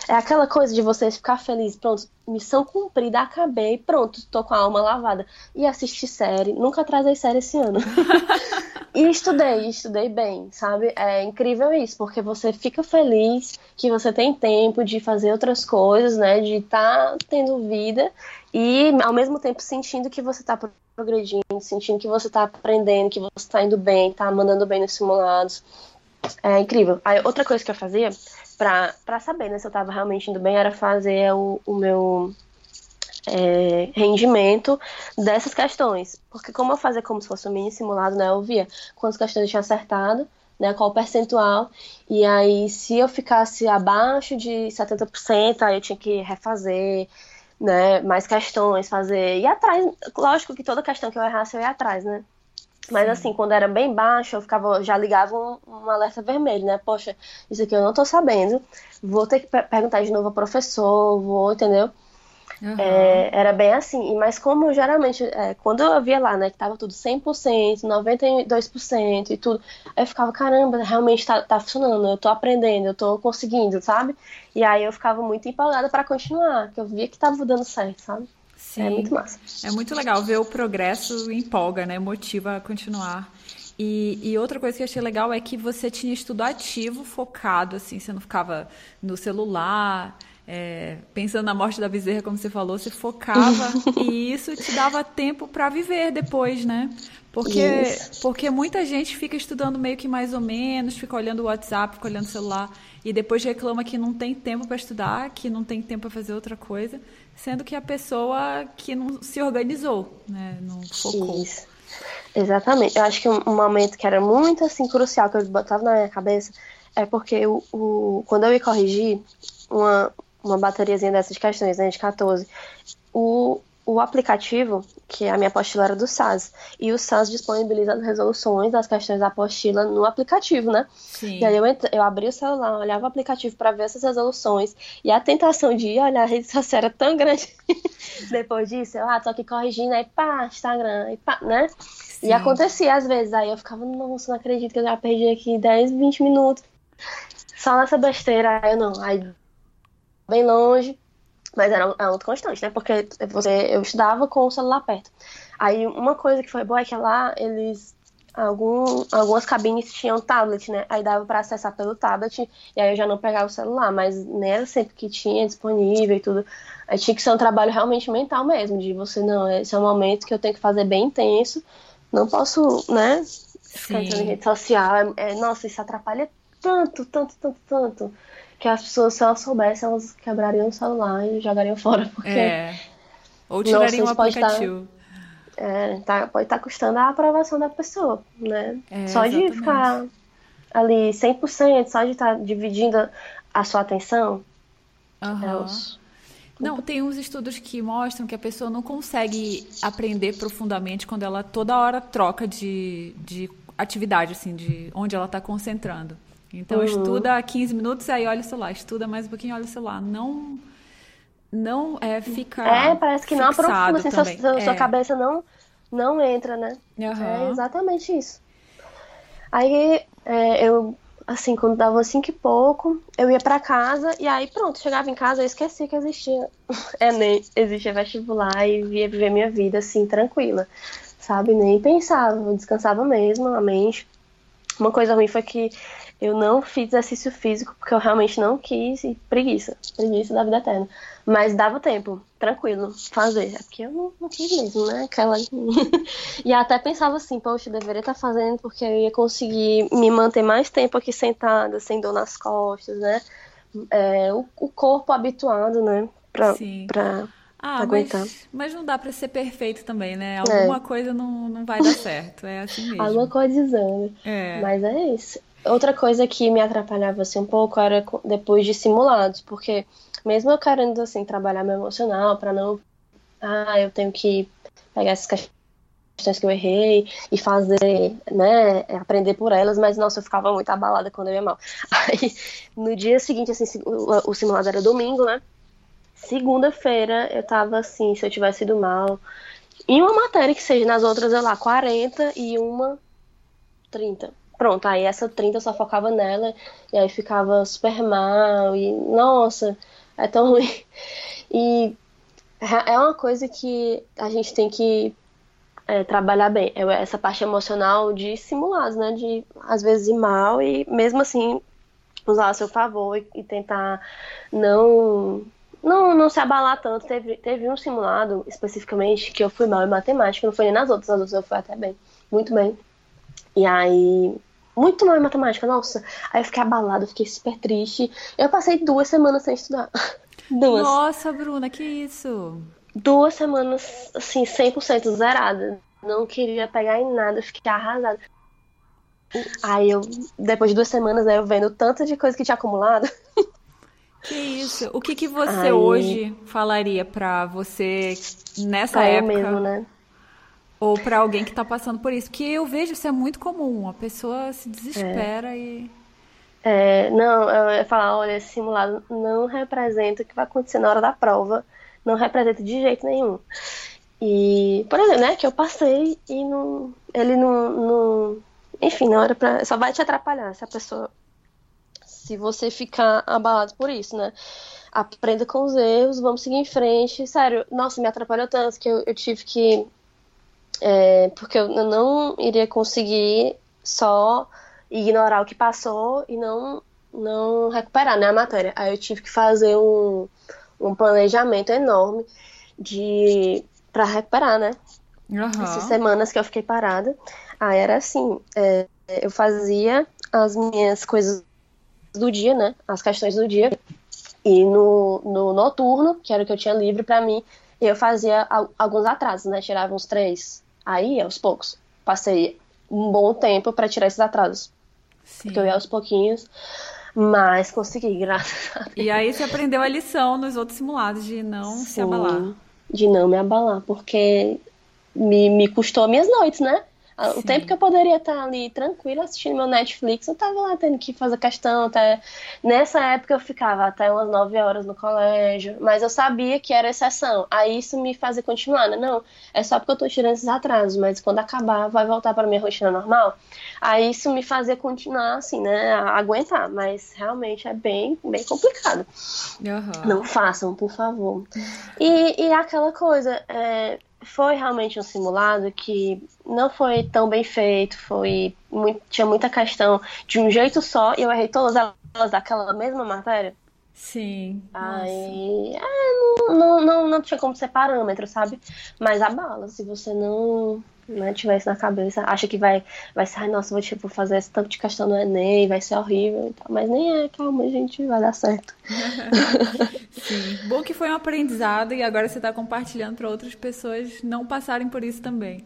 É aquela coisa de você ficar feliz, pronto, missão cumprida, acabei, pronto, tô com a alma lavada. E assisti série, nunca atrasei série esse ano. e estudei, estudei bem, sabe? É incrível isso, porque você fica feliz que você tem tempo de fazer outras coisas, né? De estar tendo vida e ao mesmo tempo sentindo que você tá progredindo, sentindo que você tá aprendendo, que você tá indo bem, tá mandando bem nos simulados. É incrível. Aí, outra coisa que eu fazia pra saber né, se eu tava realmente indo bem era fazer o, o meu é, rendimento dessas questões. Porque como eu fazia como se fosse um mini simulado, né? Eu via quantas questões eu tinha acertado, né? Qual o percentual. E aí, se eu ficasse abaixo de 70%, aí eu tinha que refazer, né? Mais questões, fazer. E atrás, lógico que toda questão que eu errasse, eu ia atrás, né? Mas assim, quando era bem baixo, eu ficava, já ligava um, um alerta vermelho, né? Poxa, isso aqui eu não tô sabendo. Vou ter que pe- perguntar de novo ao professor, vou, entendeu? Aham. É, era bem assim. Mas como geralmente, é, quando eu via lá, né, que tava tudo 100%, 92% e tudo, eu ficava, caramba, realmente tá, tá funcionando, eu tô aprendendo, eu tô conseguindo, sabe? E aí eu ficava muito empolgada pra continuar, que eu via que tava dando certo, sabe? É Sim. muito massa. É muito legal ver o progresso empolga, né? Motiva a continuar. E, e outra coisa que eu achei legal é que você tinha estudo ativo, focado, assim, você não ficava no celular, é, pensando na morte da bezerra, como você falou, você focava e isso te dava tempo para viver depois, né? Porque, Isso. porque muita gente fica estudando meio que mais ou menos, fica olhando o WhatsApp, fica olhando o celular e depois reclama que não tem tempo para estudar, que não tem tempo para fazer outra coisa, sendo que a pessoa que não se organizou, né? Não focou. Isso. Exatamente. Eu acho que um, um momento que era muito assim crucial que eu botava na minha cabeça é porque o, o- quando eu ia corrigir uma, uma bateriazinha dessas questões, né, de 14, o, o aplicativo, que a minha apostila era do SAS, e o SAS disponibiliza as resoluções das questões da apostila no aplicativo, né? Sim. E aí eu, eu abria o celular, olhava o aplicativo para ver essas resoluções, e a tentação de ir olhar a rede social era tão grande. Depois disso, eu, ah, tô aqui corrigindo, aí pá, Instagram, aí pá, né? Sim. E acontecia às vezes, aí eu ficava, nossa, não acredito que eu já perdi aqui 10, 20 minutos só nessa besteira. Aí eu não, aí bem longe, mas era um, era um constante, né? Porque você, eu estudava com o celular perto. Aí uma coisa que foi boa é que lá eles. Algum, algumas cabines tinham tablet, né? Aí dava pra acessar pelo tablet, e aí eu já não pegava o celular, mas nem era sempre que tinha disponível e tudo. Aí tinha que ser um trabalho realmente mental mesmo, de você, não, esse é um momento que eu tenho que fazer bem intenso, não posso, né? Ficar entrando em rede social. É, é- nossa, isso atrapalha tanto, tanto, tanto, tanto. Que as pessoas, se elas soubessem, elas quebrariam o celular e jogariam fora, porque É. Ou tirariam o estar- aplicativo. é, tá- pode estar custando a aprovação da pessoa, né? É, só de exatamente. ficar ali 100%, só de estar dividindo a sua atenção, é os- Não, tem uns estudos que mostram que a pessoa não consegue aprender profundamente quando ela toda hora troca de, de atividade, assim, de onde ela está concentrando. Então, Uhum. estuda 15 minutos, aí olha o celular. Estuda mais um pouquinho, olha o celular. Não, não é, fica É, parece que não aprofunda, assim, sua, sua- sua É. cabeça não, não entra, né? É Aham. exatamente isso. Aí é, eu, assim, quando dava cinco e pouco, eu ia pra casa e aí pronto, chegava em casa, eu esqueci que existia Enem, existia vestibular e via viver minha vida assim, tranquila, sabe? Nem pensava, descansava mesmo a mente. Uma coisa ruim foi que eu não fiz exercício físico porque eu realmente não quis e preguiça, preguiça da vida eterna. Mas dava tempo, tranquilo, fazer. É porque eu não, não quis mesmo, né? Aquela. e até pensava assim, poxa, eu deveria estar fazendo porque eu ia conseguir me manter mais tempo aqui sentada, sem dor nas costas, né? É, o, o corpo habituado, né? Pra, Sim. pra ah, mas, mas não dá para ser perfeito também, né? É. Alguma é. coisa não, não vai dar certo. É assim mesmo. Alguma coisa exame. É. Mas é isso. Outra coisa que me atrapalhava assim um pouco era depois de simulados, porque mesmo eu querendo assim trabalhar meu emocional para não ah, eu tenho que pegar essas questões que eu errei e fazer, né, aprender por elas, mas nossa, eu ficava muito abalada quando eu ia mal. Aí, no dia seguinte, assim, o simulado era domingo, né? Segunda-feira eu tava assim, se eu tivesse ido mal, em uma matéria que seja, nas outras, eu lá, 40 e uma 30 pronto, aí essa 30 eu só focava nela, e aí ficava super mal, e nossa, é tão ruim. E é uma coisa que a gente tem que é, trabalhar bem, é essa parte emocional de simulados, né, de às vezes ir mal e mesmo assim usar a seu favor e, e tentar não não, não se abalar tanto. Teve, teve um simulado especificamente que eu fui mal em matemática, não foi nem nas outras, nas outras eu fui até bem, muito bem. E aí muito mal em matemática, nossa. Aí eu fiquei abalada, fiquei super triste. Eu passei duas semanas sem estudar. Duas. Nossa, Bruna, que isso? Duas semanas, assim, 100% zerada. Não queria pegar em nada, fiquei arrasada. Aí eu, depois de duas semanas, né, eu vendo tanto de coisa que tinha acumulado. Que isso? O que, que você Aí... hoje falaria pra você nessa pra época? Eu mesmo, né? Ou para alguém que está passando por isso. Que eu vejo isso é muito comum. A pessoa se desespera é. e. É, não, eu ia falar, olha, esse simulado não representa o que vai acontecer na hora da prova. Não representa de jeito nenhum. E, por exemplo, né, que eu passei e não, ele não, não. Enfim, na hora pra. Só vai te atrapalhar se a pessoa. Se você ficar abalado por isso, né? Aprenda com os erros, vamos seguir em frente. Sério, nossa, me atrapalhou tanto que eu, eu tive que é, porque eu não iria conseguir só ignorar o que passou e não, não recuperar né, a matéria. Aí eu tive que fazer um, um planejamento enorme de para recuperar, né? Uhum. Essas semanas que eu fiquei parada. Aí era assim, é, eu fazia as minhas coisas do dia, né? As questões do dia. E no, no noturno, que era o que eu tinha livre para mim, eu fazia alguns atrasos, né? Tirava uns três, Aí, aos poucos, passei um bom tempo para tirar esses atrasos. Sim. Porque eu ia aos pouquinhos, mas consegui, graças a Deus. E aí você aprendeu a lição nos outros simulados de não Sim, se abalar. De não me abalar, porque me, me custou minhas noites, né? Sim. O tempo que eu poderia estar ali tranquila assistindo meu Netflix, eu tava lá tendo que fazer questão. Até... Nessa época eu ficava até umas 9 horas no colégio, mas eu sabia que era exceção. Aí isso me fazia continuar, né? Não, é só porque eu tô tirando esses atrasos, mas quando acabar vai voltar para minha rotina normal. Aí isso me fazia continuar assim, né? A aguentar, mas realmente é bem, bem complicado. Uhum. Não façam, por favor. E, e aquela coisa, é, foi realmente um simulado que não foi tão bem feito, foi muito, tinha muita questão de um jeito só e eu errei todas elas daquela mesma matéria. Sim. Aí é, não, não, não, não tinha como ser parâmetro, sabe? Mas a bala, se você não né, tiver isso na cabeça, acha que vai, vai ser, ai, nossa, vou tipo, fazer esse tanto de questão no Enem, vai ser horrível e tal. Mas nem é, calma, gente, vai dar certo. Sim. Bom que foi um aprendizado e agora você está compartilhando para outras pessoas não passarem por isso também.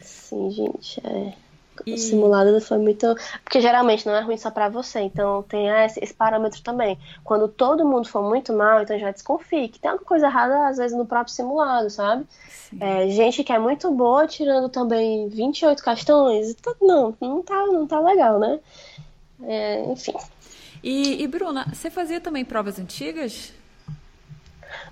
Sim, gente, é. E... O simulado foi muito. Porque geralmente não é ruim só para você, então tem esse, esse, parâmetro também. Quando todo mundo for muito mal, então já desconfie que tem alguma coisa errada, às vezes, no próprio simulado, sabe? É, gente que é muito boa tirando também 28 questões, tá, não, não tá, não tá legal, né? É, enfim. E, e, Bruna, você fazia também provas antigas?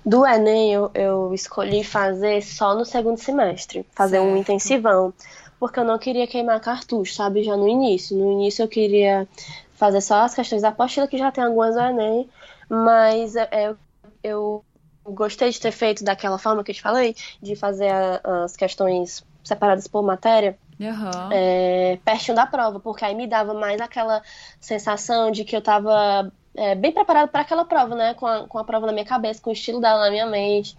Do Enem eu, eu escolhi fazer só no segundo semestre, fazer certo. um intensivão porque eu não queria queimar cartucho, sabe? Já no início. No início eu queria fazer só as questões da apostila, que já tem algumas do Enem, mas é, é eu gostei de ter feito daquela forma que eu te falei, de fazer a, as questões separadas por matéria, Uhum. É, pertinho da prova, porque aí me dava mais aquela sensação de que eu tava é, bem preparado para aquela prova, né? Com a, com a prova na minha cabeça, com o estilo dela na minha mente.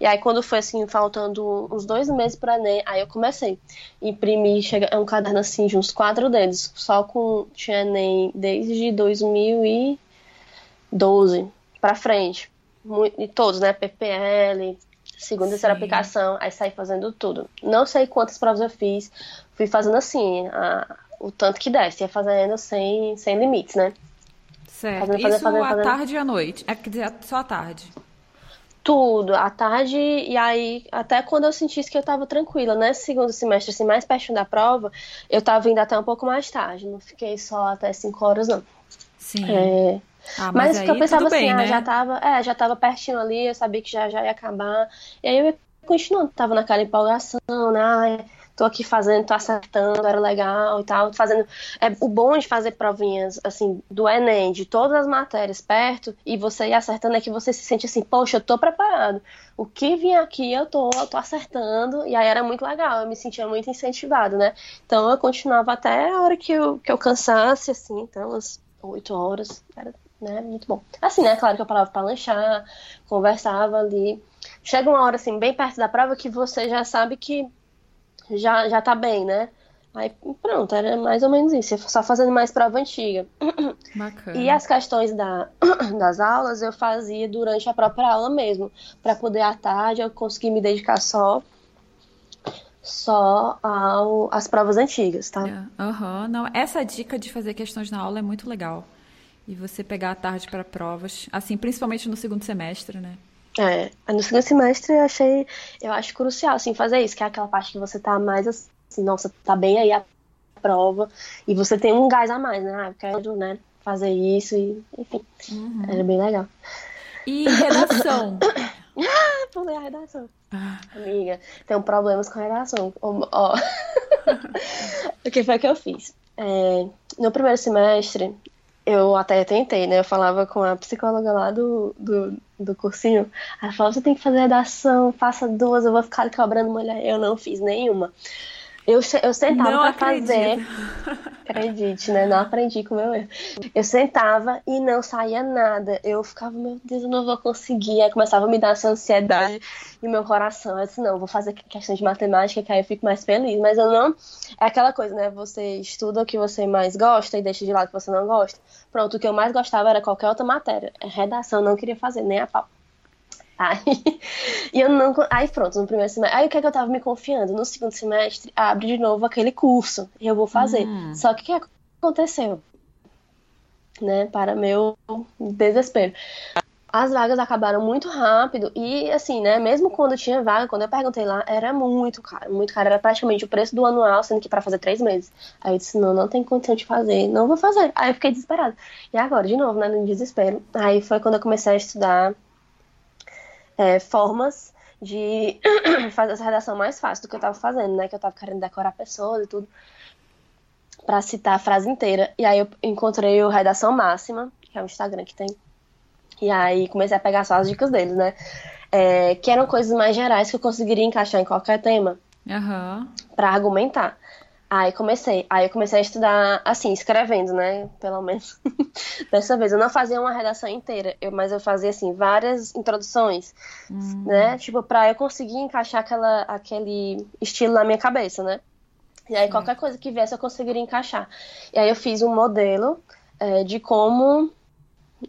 E aí, quando foi assim, faltando uns dois meses para Enem, aí eu comecei. Imprimi, chega, é um caderno assim, de uns quatro dedos, só com. Tinha Enem desde 2012 para frente. Muito, e todos, né? PPL, segunda e terceira aplicação, aí saí fazendo tudo. Não sei quantas provas eu fiz, fui fazendo assim, a, o tanto que desse, ia fazendo sem, sem limites, né? Certo. Fazendo, fazendo, Isso fazendo, à tarde e à noite? É, quer dizer, só à tarde? Tudo, à tarde, e aí, até quando eu sentisse que eu tava tranquila, né? Segundo semestre, assim, mais perto da prova, eu tava indo até um pouco mais tarde, não fiquei só até 5 horas, não. Sim. É, ah, mas, mas aí, eu pensava assim, bem, ah, né? já tava, é, já tava pertinho ali, eu sabia que já, já ia acabar. E aí eu ia continuando, tava naquela empolgação, né? Tô aqui fazendo, tô acertando, era legal e tal, fazendo. É o bom de fazer provinhas assim do Enem, de todas as matérias perto e você ir acertando é que você se sente assim, poxa, eu tô preparado. O que vinha aqui eu tô, eu tô acertando e aí era muito legal, eu me sentia muito incentivado, né? Então eu continuava até a hora que eu, que eu cansasse, assim, então umas oito horas, era né? Muito bom. Assim, né? Claro que eu parava para lanchar, conversava ali. Chega uma hora, assim, bem perto da prova que você já sabe que já, já tá bem, né? Aí pronto, era mais ou menos isso. Só fazendo mais prova antiga. Bacana. E as questões da, das aulas eu fazia durante a própria aula mesmo. para poder à tarde eu conseguir me dedicar só só ao, às provas antigas, tá? Aham, uhum. não, essa dica de fazer questões na aula é muito legal e você pegar a tarde para provas, assim, principalmente no segundo semestre, né? É, no segundo semestre eu achei, eu acho crucial, assim, fazer isso, que é aquela parte que você tá mais assim, nossa, tá bem aí a prova, e você tem um gás a mais, né? Ah, eu quero, né, fazer isso, e, enfim, uhum. era bem legal. E redação? ah, pulei a redação. Ah. Amiga, tenho problemas com a redação. Ó, o que foi que eu fiz? É, no primeiro semestre, eu até tentei, né? Eu falava com a psicóloga lá do, do, do cursinho. Ela falava: você tem que fazer redação, faça duas, eu vou ficar cobrando mulher. Eu não fiz nenhuma. Eu, eu sentava não pra fazer. Acredite, né? Não aprendi com o meu erro. Eu sentava e não saía nada. Eu ficava, meu Deus, eu não vou conseguir. Aí começava a me dar essa ansiedade e meu coração. Eu disse, não, vou fazer questão de matemática, que aí eu fico mais feliz. Mas eu não. É aquela coisa, né? Você estuda o que você mais gosta e deixa de lado o que você não gosta. Pronto, o que eu mais gostava era qualquer outra matéria. Redação, não queria fazer, nem a pau. Aí, e eu não. Aí pronto, no primeiro semestre. Aí o que é que eu tava me confiando? No segundo semestre, abre de novo aquele curso. E eu vou fazer. Hum. Só que o que aconteceu? Né? Para meu desespero. As vagas acabaram muito rápido e, assim, né? Mesmo quando tinha vaga, quando eu perguntei lá, era muito caro, muito caro. Era praticamente o preço do anual, sendo que para fazer três meses. Aí eu disse: não, não tem condição de fazer, não vou fazer. Aí eu fiquei desesperada. E agora, de novo, né? No desespero. Aí foi quando eu comecei a estudar é, formas de fazer essa redação mais fácil do que eu estava fazendo, né? Que eu estava querendo decorar pessoas e tudo para citar a frase inteira. E aí eu encontrei o Redação Máxima, que é o Instagram que tem. E aí comecei a pegar só as dicas deles, né? É, que eram coisas mais gerais que eu conseguiria encaixar em qualquer tema uhum. para argumentar. Aí comecei, aí eu comecei a estudar assim, escrevendo, né? Pelo menos dessa vez. Eu não fazia uma redação inteira, eu, mas eu fazia assim, várias introduções, hum. né? Tipo, pra eu conseguir encaixar aquela, aquele estilo na minha cabeça, né? E aí qualquer coisa que viesse eu conseguiria encaixar. E aí eu fiz um modelo é, de como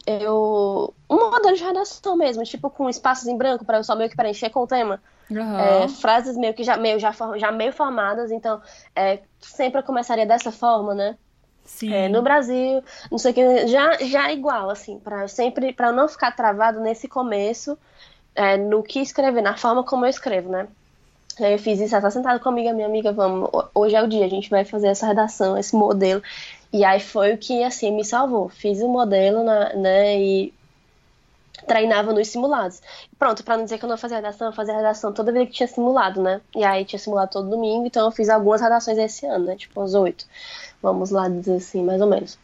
eu. Um modelo de redação mesmo, tipo com espaços em branco, para eu só meio que preencher com o tema. Uhum. É, frases meio que já meio, já, já meio formadas, então é, sempre eu começaria dessa forma, né? Sim. É, no Brasil, não sei o que, já, já é igual, assim, para sempre, para não ficar travado nesse começo, é, no que escrever, na forma como eu escrevo, né? Aí eu fiz isso, ela tá sentada comigo, a minha amiga, vamos, hoje é o dia, a gente vai fazer essa redação, esse modelo. E aí foi o que, assim, me salvou. Fiz o modelo, na, né, e treinava nos simulados. Pronto, para não dizer que eu não fazia redação, eu fazia redação toda vez que tinha simulado, né? E aí tinha simulado todo domingo, então eu fiz algumas redações esse ano, né? Tipo, uns oito. Vamos lá dizer assim, mais ou menos.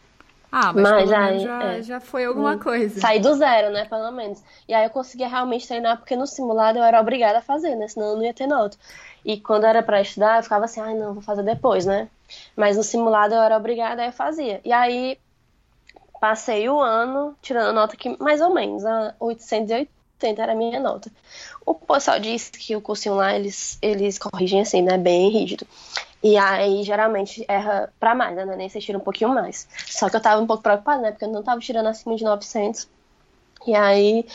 Ah, mas, mas aí, já, é, já foi alguma hum, coisa. Saí do zero, né, pelo menos. E aí eu conseguia realmente treinar, porque no simulado eu era obrigada a fazer, né, senão eu não ia ter nota. E quando era para estudar, eu ficava assim, ai, ah, não, vou fazer depois, né. Mas no simulado eu era obrigada, aí eu fazia. E aí passei o ano tirando nota que mais ou menos, a 880 era a minha nota. O pessoal disse que o cursinho lá, eles, eles corrigem assim, né, bem rígido. E aí, geralmente, erra pra mais, né? Nem você tira um pouquinho mais. Só que eu tava um pouco preocupada, né? Porque eu não tava tirando acima de 900. E aí,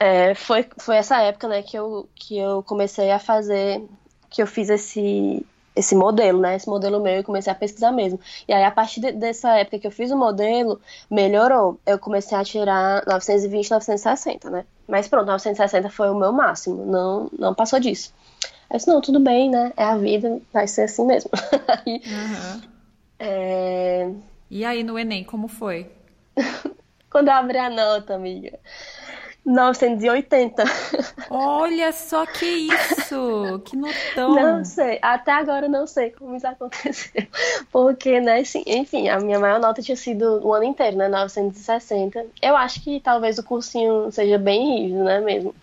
é, foi, foi essa época, né, que eu, que eu comecei a fazer, que eu fiz esse, esse modelo, né? Esse modelo meu e comecei a pesquisar mesmo. E aí, a partir de, dessa época que eu fiz o modelo, melhorou. Eu comecei a tirar 920, 960, né? Mas pronto, 960 foi o meu máximo. Não, não passou disso. Eu disse, não, tudo bem, né? É a vida, vai ser assim mesmo. aí, uhum. é... E aí no Enem, como foi? Quando eu abri a nota, amiga. 980. Olha só que isso! Que notão! Não sei, até agora não sei como isso aconteceu. Porque, né, assim, enfim, a minha maior nota tinha sido o ano inteiro, né, 960. Eu acho que talvez o cursinho seja bem rígido, né, mesmo.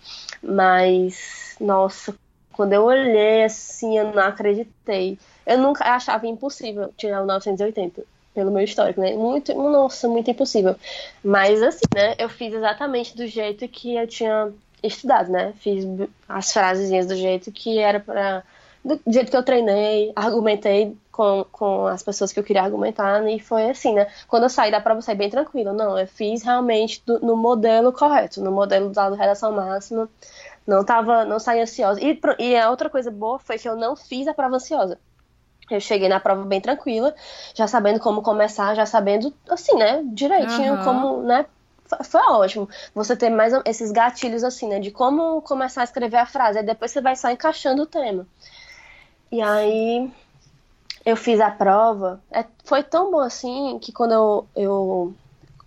Mas, nossa, quando eu olhei assim, eu não acreditei. Eu nunca achava impossível tirar o 980 pelo meu histórico, né? Muito, nossa, muito impossível. Mas assim, né? Eu fiz exatamente do jeito que eu tinha estudado, né? Fiz as frasezinhas do jeito que era para do jeito que eu treinei, argumentei com, com as pessoas que eu queria argumentar, e foi assim, né? Quando eu saí da prova, eu saí bem tranquila. Não, eu fiz realmente do, no modelo correto, no modelo da redação máxima. Não tava, não saí ansiosa. E, e a outra coisa boa foi que eu não fiz a prova ansiosa. Eu cheguei na prova bem tranquila, já sabendo como começar, já sabendo, assim, né, direitinho uhum. como, né, foi ótimo. Você ter mais esses gatilhos, assim, né, de como começar a escrever a frase, aí depois você vai só encaixando o tema. E aí, eu fiz a prova, é, foi tão bom assim, que quando eu, eu,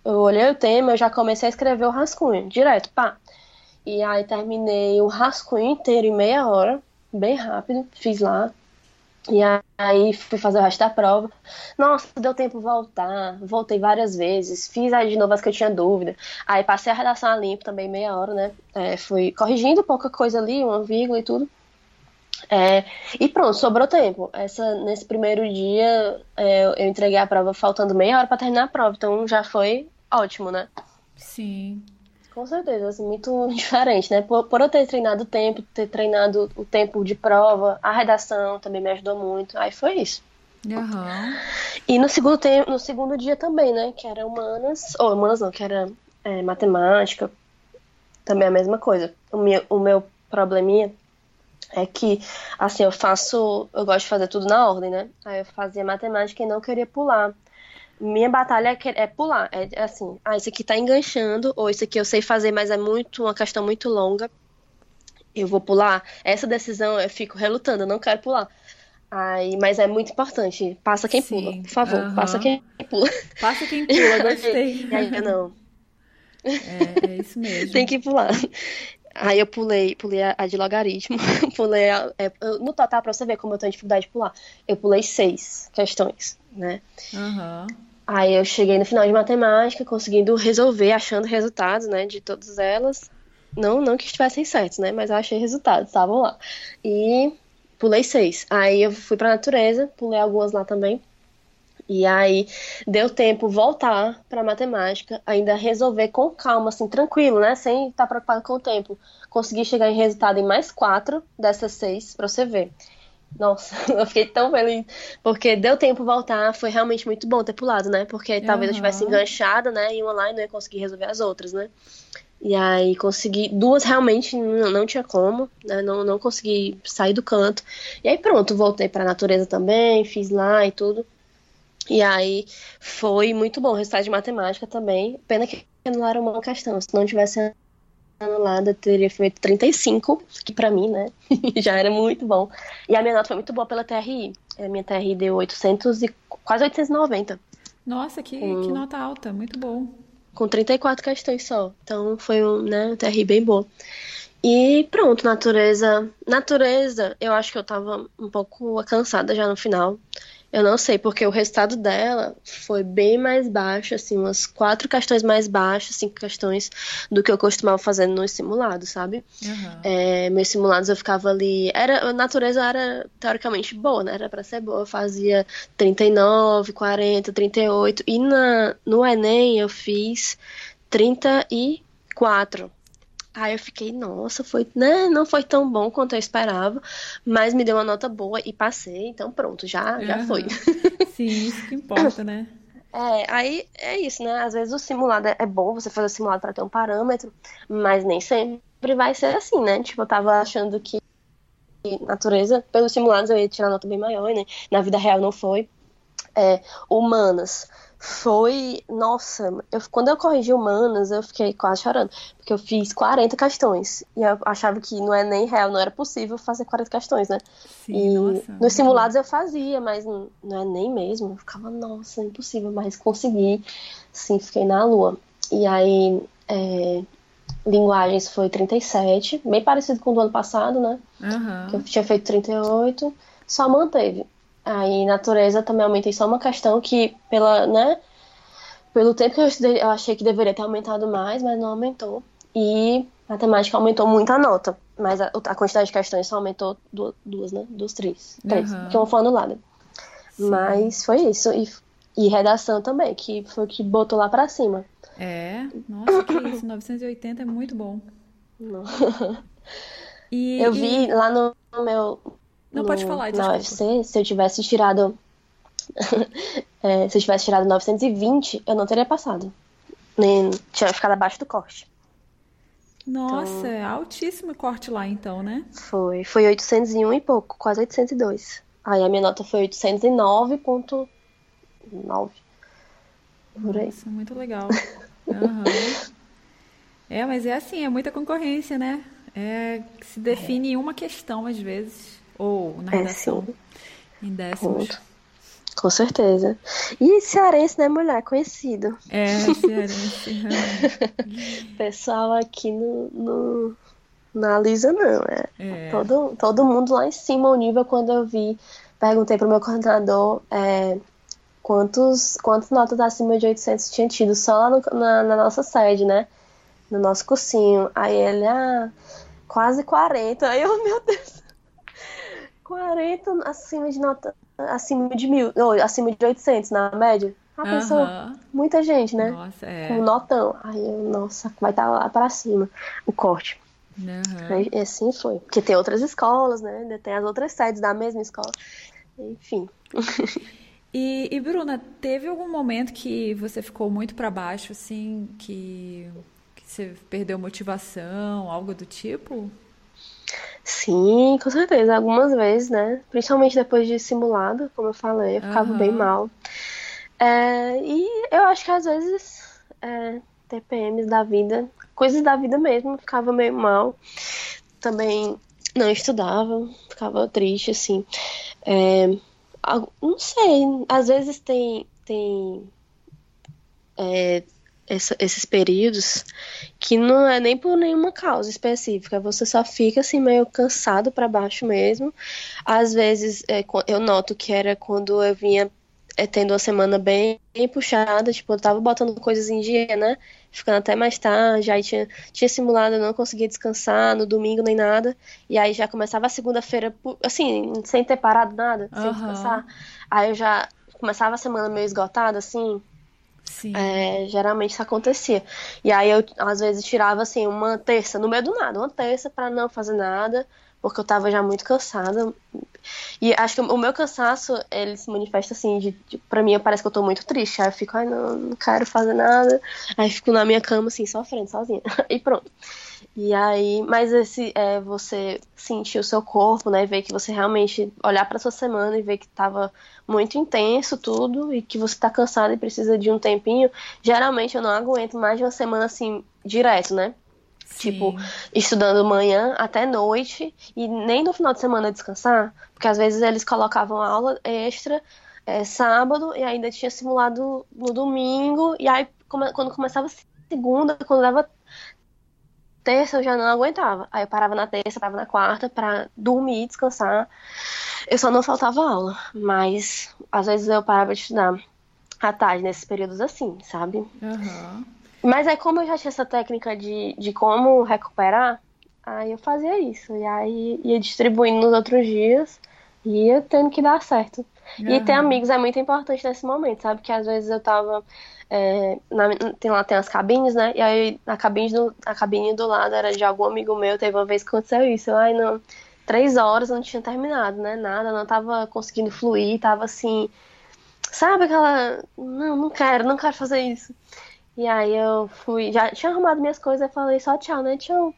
eu olhei o tema, eu já comecei a escrever o rascunho, direto, pá. E aí terminei o rascunho inteiro em meia hora, bem rápido, fiz lá. E aí fui fazer o resto da prova. Nossa, deu tempo voltar. Voltei várias vezes. Fiz aí de novo as que eu tinha dúvida. Aí passei a redação a limpo também, meia hora, né? É, fui corrigindo pouca coisa ali, uma vírgula e tudo. É, e pronto, sobrou tempo. Essa, nesse primeiro dia é, eu entreguei a prova faltando meia hora para terminar a prova. Então já foi ótimo, né? Sim. Com certeza, assim, muito diferente, né? Por, por eu ter treinado o tempo, ter treinado o tempo de prova, a redação também me ajudou muito. Aí foi isso. Uhum. E no segundo, tempo, no segundo dia também, né? Que era humanas, ou humanas não, que era é, matemática, também a mesma coisa. O meu, o meu probleminha é que, assim, eu faço, eu gosto de fazer tudo na ordem, né? Aí eu fazia matemática e não queria pular minha batalha é, é pular. É, é, assim, ah, isso aqui tá enganchando, ou isso aqui eu sei fazer, mas é muito uma questão muito longa. Eu vou pular. Essa decisão eu fico relutando, eu não quero pular. Aí, mas é muito importante. Passa quem Sim. pula, por favor. Passa quem pula. Passa quem pula, gostei. aí, não. É, é isso mesmo. Tem que pular. Aí eu pulei, pulei a, a de logaritmo, pulei a, é, no total, pra você ver como eu tenho dificuldade de pular, eu pulei seis questões, né? Uhum. Aí eu cheguei no final de matemática, conseguindo resolver, achando resultados, né, de todas elas. Não, não que estivessem certos, né, mas eu achei resultados, estavam lá. E pulei seis. Aí eu fui pra natureza, pulei algumas lá também. E aí deu tempo voltar para matemática, ainda resolver com calma, assim, tranquilo, né? Sem estar preocupado com o tempo. Consegui chegar em resultado em mais quatro dessas seis, para você ver. Nossa, eu fiquei tão feliz. Porque deu tempo voltar, foi realmente muito bom ter pulado, né? Porque talvez uhum. eu tivesse enganchada, né? E uma lá e não ia conseguir resolver as outras, né? E aí consegui. Duas realmente não, não tinha como, né? Não, não consegui sair do canto. E aí pronto, voltei pra natureza também, fiz lá e tudo. E aí foi muito bom. O resultado de matemática também. Pena que anularam uma questão. Se não tivesse anulada, teria feito 35, que para mim, né, já era muito bom. E a minha nota foi muito boa pela TRI. A minha TRI deu 800 e quase 890. Nossa, que, com, que nota alta, muito bom. Com 34 questões só. Então foi um, né, TRI bem boa. E pronto, natureza. Natureza, eu acho que eu tava um pouco cansada já no final. Eu não sei, porque o resultado dela foi bem mais baixo, assim, umas quatro questões mais baixas, cinco questões do que eu costumava fazer nos simulados, sabe? Uhum. É, meus simulados eu ficava ali. Era, a natureza era teoricamente boa, né? Era pra ser boa. Eu fazia 39, 40, 38. E na, no Enem eu fiz 34. Aí eu fiquei, nossa, foi, né, não foi tão bom quanto eu esperava, mas me deu uma nota boa e passei, então pronto, já, já uhum. foi. Sim, isso que importa, né? É, aí é isso, né? Às vezes o simulado é bom, você fazer o simulado para ter um parâmetro, mas nem sempre vai ser assim, né? Tipo, eu tava achando que natureza, pelos simulados eu ia tirar nota bem maior, né? Na vida real não foi. É, humanas foi. Nossa, eu, quando eu corrigi humanas, eu fiquei quase chorando. Porque eu fiz 40 questões. E eu achava que não é nem real, não era possível fazer 40 questões, né? Sim, e nossa, nos simulados eu fazia, mas não, não é nem mesmo. Eu ficava, nossa, impossível, mas consegui. Sim, fiquei na lua. E aí. É, linguagens foi 37, bem parecido com o do ano passado, né? Uhum. Que eu tinha feito 38, só manteve. Aí, natureza, também aumentei só uma questão que, pela, né, pelo tempo que eu estudei, eu achei que deveria ter aumentado mais, mas não aumentou. E matemática aumentou muito a nota, mas a, a quantidade de questões só aumentou duas, duas né? Duas, três. Três, uhum. que uma foi anulada. Sim. Mas foi isso. E, e redação também, que foi o que botou lá pra cima. É, nossa, que isso, 980 é muito bom. E, eu vi lá no meu, não, no, pode falar, desculpa. Na UFC, se eu tivesse tirado. é, se eu tivesse tirado 920, eu não teria passado. Nem tinha ficado abaixo do corte. Nossa, então, altíssimo corte lá então, né? Foi. Foi 801 e pouco, quase 802. Aí a minha nota foi 809.9. Por aí. Nossa, muito legal. Uhum. é, mas é assim, é muita concorrência, né? É, se define é. uma questão às vezes. Ou na redação. É, em décimos. Com certeza. E cearense, né, mulher? Conhecido. É, cearense. Pessoal aqui no, no, na Lisa, não. É. é. Todo, todo mundo lá em cima, o nível, quando eu vi, perguntei pro meu coordenador é, quantos, quantas notas acima de 800 tinha tido só lá no, na, na nossa sede, né? No nosso cursinho. Aí ele, ah, quase 40. Aí eu, meu Deus. 40 acima de nota, acima de mil, ou acima de 800 na média. A pessoa, muita gente, né? Nossa, é. Com notão. Aí nossa, vai estar tá lá para cima o corte. Uhum. E assim foi. Porque tem outras escolas, né? Ainda tem as outras sedes da mesma escola. Enfim. E, e Bruna, teve algum momento que você ficou muito para baixo, assim, que, que você perdeu motivação, algo do tipo? Sim, com certeza. Algumas vezes, né? Principalmente depois de simulado, como eu falei, eu ficava uhum. bem mal. É, e eu acho que às vezes é, TPMs da vida, coisas da vida mesmo, ficava meio mal. Também não estudava, ficava triste, assim. É, não sei, às vezes tem, tem é, essa, esses períodos que não é nem por nenhuma causa específica, você só fica assim meio cansado para baixo mesmo. Às vezes é, eu noto que era quando eu vinha é, tendo uma semana bem, bem, puxada, tipo, eu tava botando coisas em dia, né? Ficando até mais tarde, aí tinha, tinha simulado, eu não conseguia descansar no domingo nem nada. E aí já começava a segunda-feira, assim, sem ter parado nada, uhum. sem descansar. Aí eu já começava a semana meio esgotada, assim, é, geralmente isso acontecia. E aí eu, às vezes, tirava assim uma terça, no meio do nada, uma terça para não fazer nada, porque eu tava já muito cansada. E acho que o meu cansaço, ele se manifesta assim, de, de, pra mim parece que eu tô muito triste. Aí eu fico, ai não, não quero fazer nada. Aí fico na minha cama, assim, sofrendo sozinha. e pronto. E aí, mas esse é você sentir o seu corpo, né, ver que você realmente olhar para sua semana e ver que tava muito intenso tudo e que você tá cansado e precisa de um tempinho. Geralmente eu não aguento mais de uma semana assim direto, né? Sim. Tipo, estudando manhã até noite e nem no final de semana descansar, porque às vezes eles colocavam aula extra é, sábado e ainda tinha simulado no domingo, e aí quando começava segunda, quando dava terça eu já não aguentava. Aí eu parava na terça, parava na quarta pra dormir, descansar. Eu só não faltava aula, mas às vezes eu parava de estudar à tarde, nesses períodos assim, sabe? Uhum. Mas é como eu já tinha essa técnica de, de como recuperar, aí eu fazia isso. E aí ia distribuindo nos outros dias ia tendo que dar certo. Uhum. E ter amigos é muito importante nesse momento, sabe? Que às vezes eu tava. É, na, tem lá tem as cabines, né? E aí a cabine, do, a cabine do lado era de algum amigo meu. Teve uma vez que aconteceu isso. Eu, ai, não. Três horas eu não tinha terminado, né? Nada, não tava conseguindo fluir, tava assim. Sabe aquela. Não, não quero, não quero fazer isso. E aí eu fui. Já tinha arrumado minhas coisas, eu falei só tchau, né? Tchau.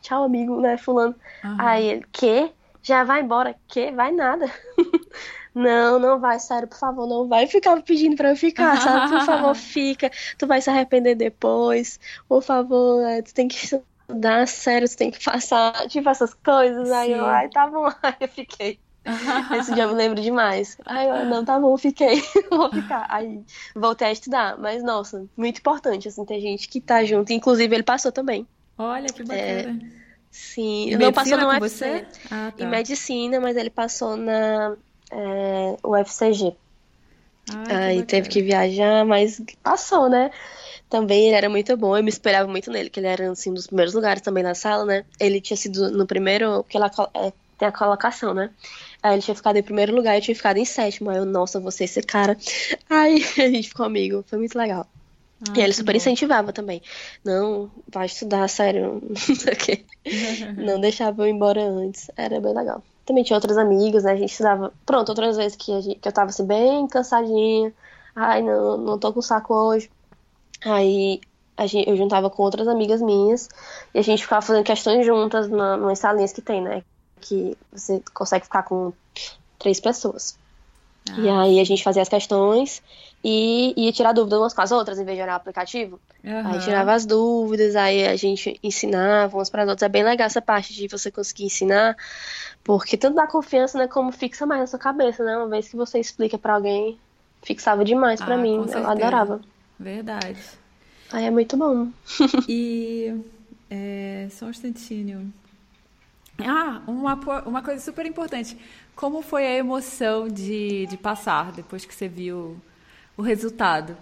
Tchau, amigo, né? Fulano. Uhum. Aí ele, que? Já vai embora? Que? Vai nada. não, não vai, sério, por favor, não vai. ficar pedindo pra eu ficar, sabe? Por favor, fica. Tu vai se arrepender depois. Por favor, é, tu tem que estudar, sério, tu tem que passar, tipo, essas coisas. Sim. Aí eu, ai, tá bom. Aí eu fiquei. Esse dia eu me lembro demais. Aí eu, não, tá bom, fiquei. Vou ficar. Aí voltei a estudar. Mas, nossa, muito importante, assim, ter gente que tá junto. Inclusive, ele passou também. Olha, que bacana. É, sim, não passou no UFC, ah, tá. em medicina, mas ele passou na é, UFCG. Ah, Aí teve que viajar, mas passou, né? Também ele era muito bom, eu me esperava muito nele, que ele era assim, um dos primeiros lugares também na sala, né? Ele tinha sido no primeiro, porque ela é, tem a colocação, né? Aí ele tinha ficado em primeiro lugar e eu tinha ficado em sétimo. Aí eu, nossa, você esse cara. Aí a gente ficou amigo, foi muito legal. Ah, e ele super bom. incentivava também. Não, vai estudar, sério. Não sei o quê. não deixava eu ir embora antes. Era bem legal. Também tinha outras amigas, né? A gente estudava. Pronto, outras vezes que, gente, que eu tava assim, bem cansadinha. Ai, não, não tô com saco hoje. Aí gente, eu juntava com outras amigas minhas e a gente ficava fazendo questões juntas na, nas salinhas que tem, né? Que você consegue ficar com três pessoas. Ah. E aí a gente fazia as questões e ia tirar dúvidas umas com as outras, em vez de olhar o aplicativo. Uhum. Aí tirava as dúvidas, aí a gente ensinava umas para as outras. É bem legal essa parte de você conseguir ensinar, porque tanto dá confiança, né, como fixa mais na sua cabeça, né? Uma vez que você explica para alguém, fixava demais para ah, mim. Eu adorava. Verdade. Aí é muito bom. e é, só um instantinho. Ah, uma, uma coisa super importante. Como foi a emoção de, de passar depois que você viu o resultado?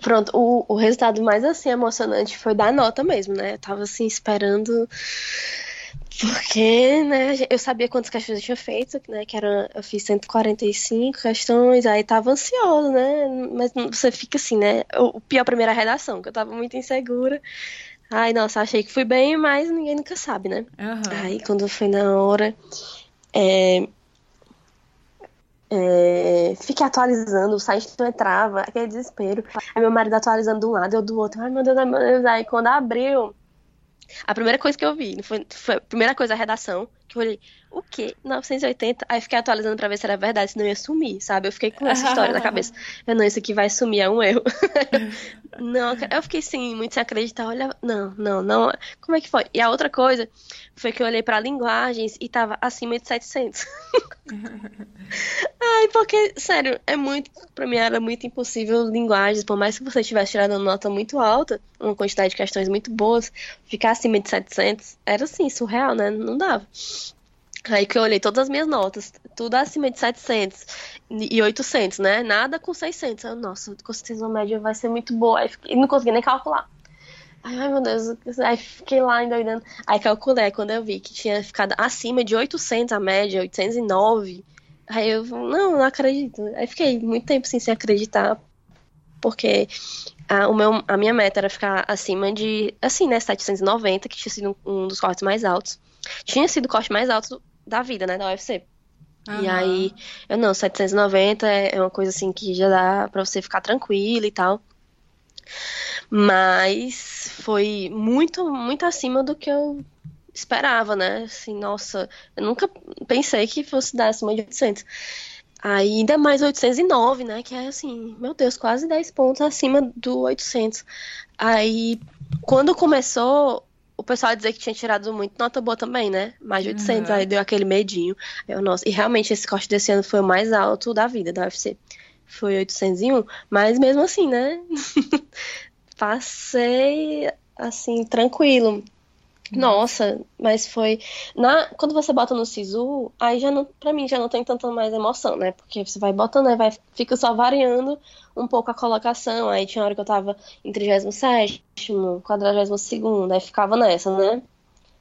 Pronto, o, o resultado mais assim emocionante foi dar nota mesmo, né? Eu tava assim esperando porque, né, eu sabia quantas questões eu tinha feito, né, que era, eu fiz 145 questões, aí tava ansioso, né, mas você fica assim, né, o, pior primeira redação, que eu tava muito insegura, ai, nossa, achei que fui bem, mas ninguém nunca sabe, né, uhum. aí quando foi na hora, é, é, fiquei atualizando, o site não entrava, aquele desespero. Aí meu marido atualizando de um lado, eu do outro. Ai, meu Deus, ai, meu Deus. Aí quando abriu, a primeira coisa que eu vi, foi, foi a primeira coisa a redação, que eu olhei, o quê? 980? Aí fiquei atualizando pra ver se era verdade, senão ia sumir, sabe? Eu fiquei com essa história na cabeça. Eu, não, isso aqui vai sumir, é um erro. não, eu fiquei assim, muito sem acreditar. Olha, não, não, não. Como é que foi? E a outra coisa foi que eu olhei pra linguagens e tava acima de 700. Ai, porque, sério, é muito. Pra mim era muito impossível linguagens, por mais que você tivesse tirado uma nota muito alta, uma quantidade de questões muito boas, ficar acima de 700 era assim, surreal, né? Não dava. Aí que eu olhei todas as minhas notas, tudo acima de 700 e 800, né? Nada com 600. Eu, nossa, com certeza a média vai ser muito boa. Aí fiquei, não consegui nem calcular. Ai, meu Deus. Aí fiquei lá endoidando. Aí calculei, quando eu vi que tinha ficado acima de 800 a média, 809. Aí eu, não, não acredito. Aí fiquei muito tempo sem acreditar. Porque a, o meu, a minha meta era ficar acima de, assim, né, 790, que tinha sido um dos cortes mais altos. Tinha sido o corte mais alto da vida, né, da UFC. Uhum. E aí, eu não, 790 é, é uma coisa assim que já dá pra você ficar tranquilo e tal. Mas foi muito, muito acima do que eu esperava, né? Assim, nossa, eu nunca pensei que fosse dar acima de 800. Ainda mais 809, né? Que é assim, meu Deus, quase 10 pontos acima do 800. Aí, quando começou, o pessoal dizia que tinha tirado muito nota boa também, né? Mais de 800, uhum. aí deu aquele medinho. Eu, nossa, e realmente esse corte desse ano foi o mais alto da vida da UFC. Foi 801, mas mesmo assim, né? Passei assim, tranquilo. Nossa, mas foi. Na, quando você bota no Sisu, aí já não, pra mim já não tem tanta mais emoção, né? Porque você vai botando, aí vai, fica só variando um pouco a colocação. Aí tinha hora que eu tava em 37, 42, aí ficava nessa, né?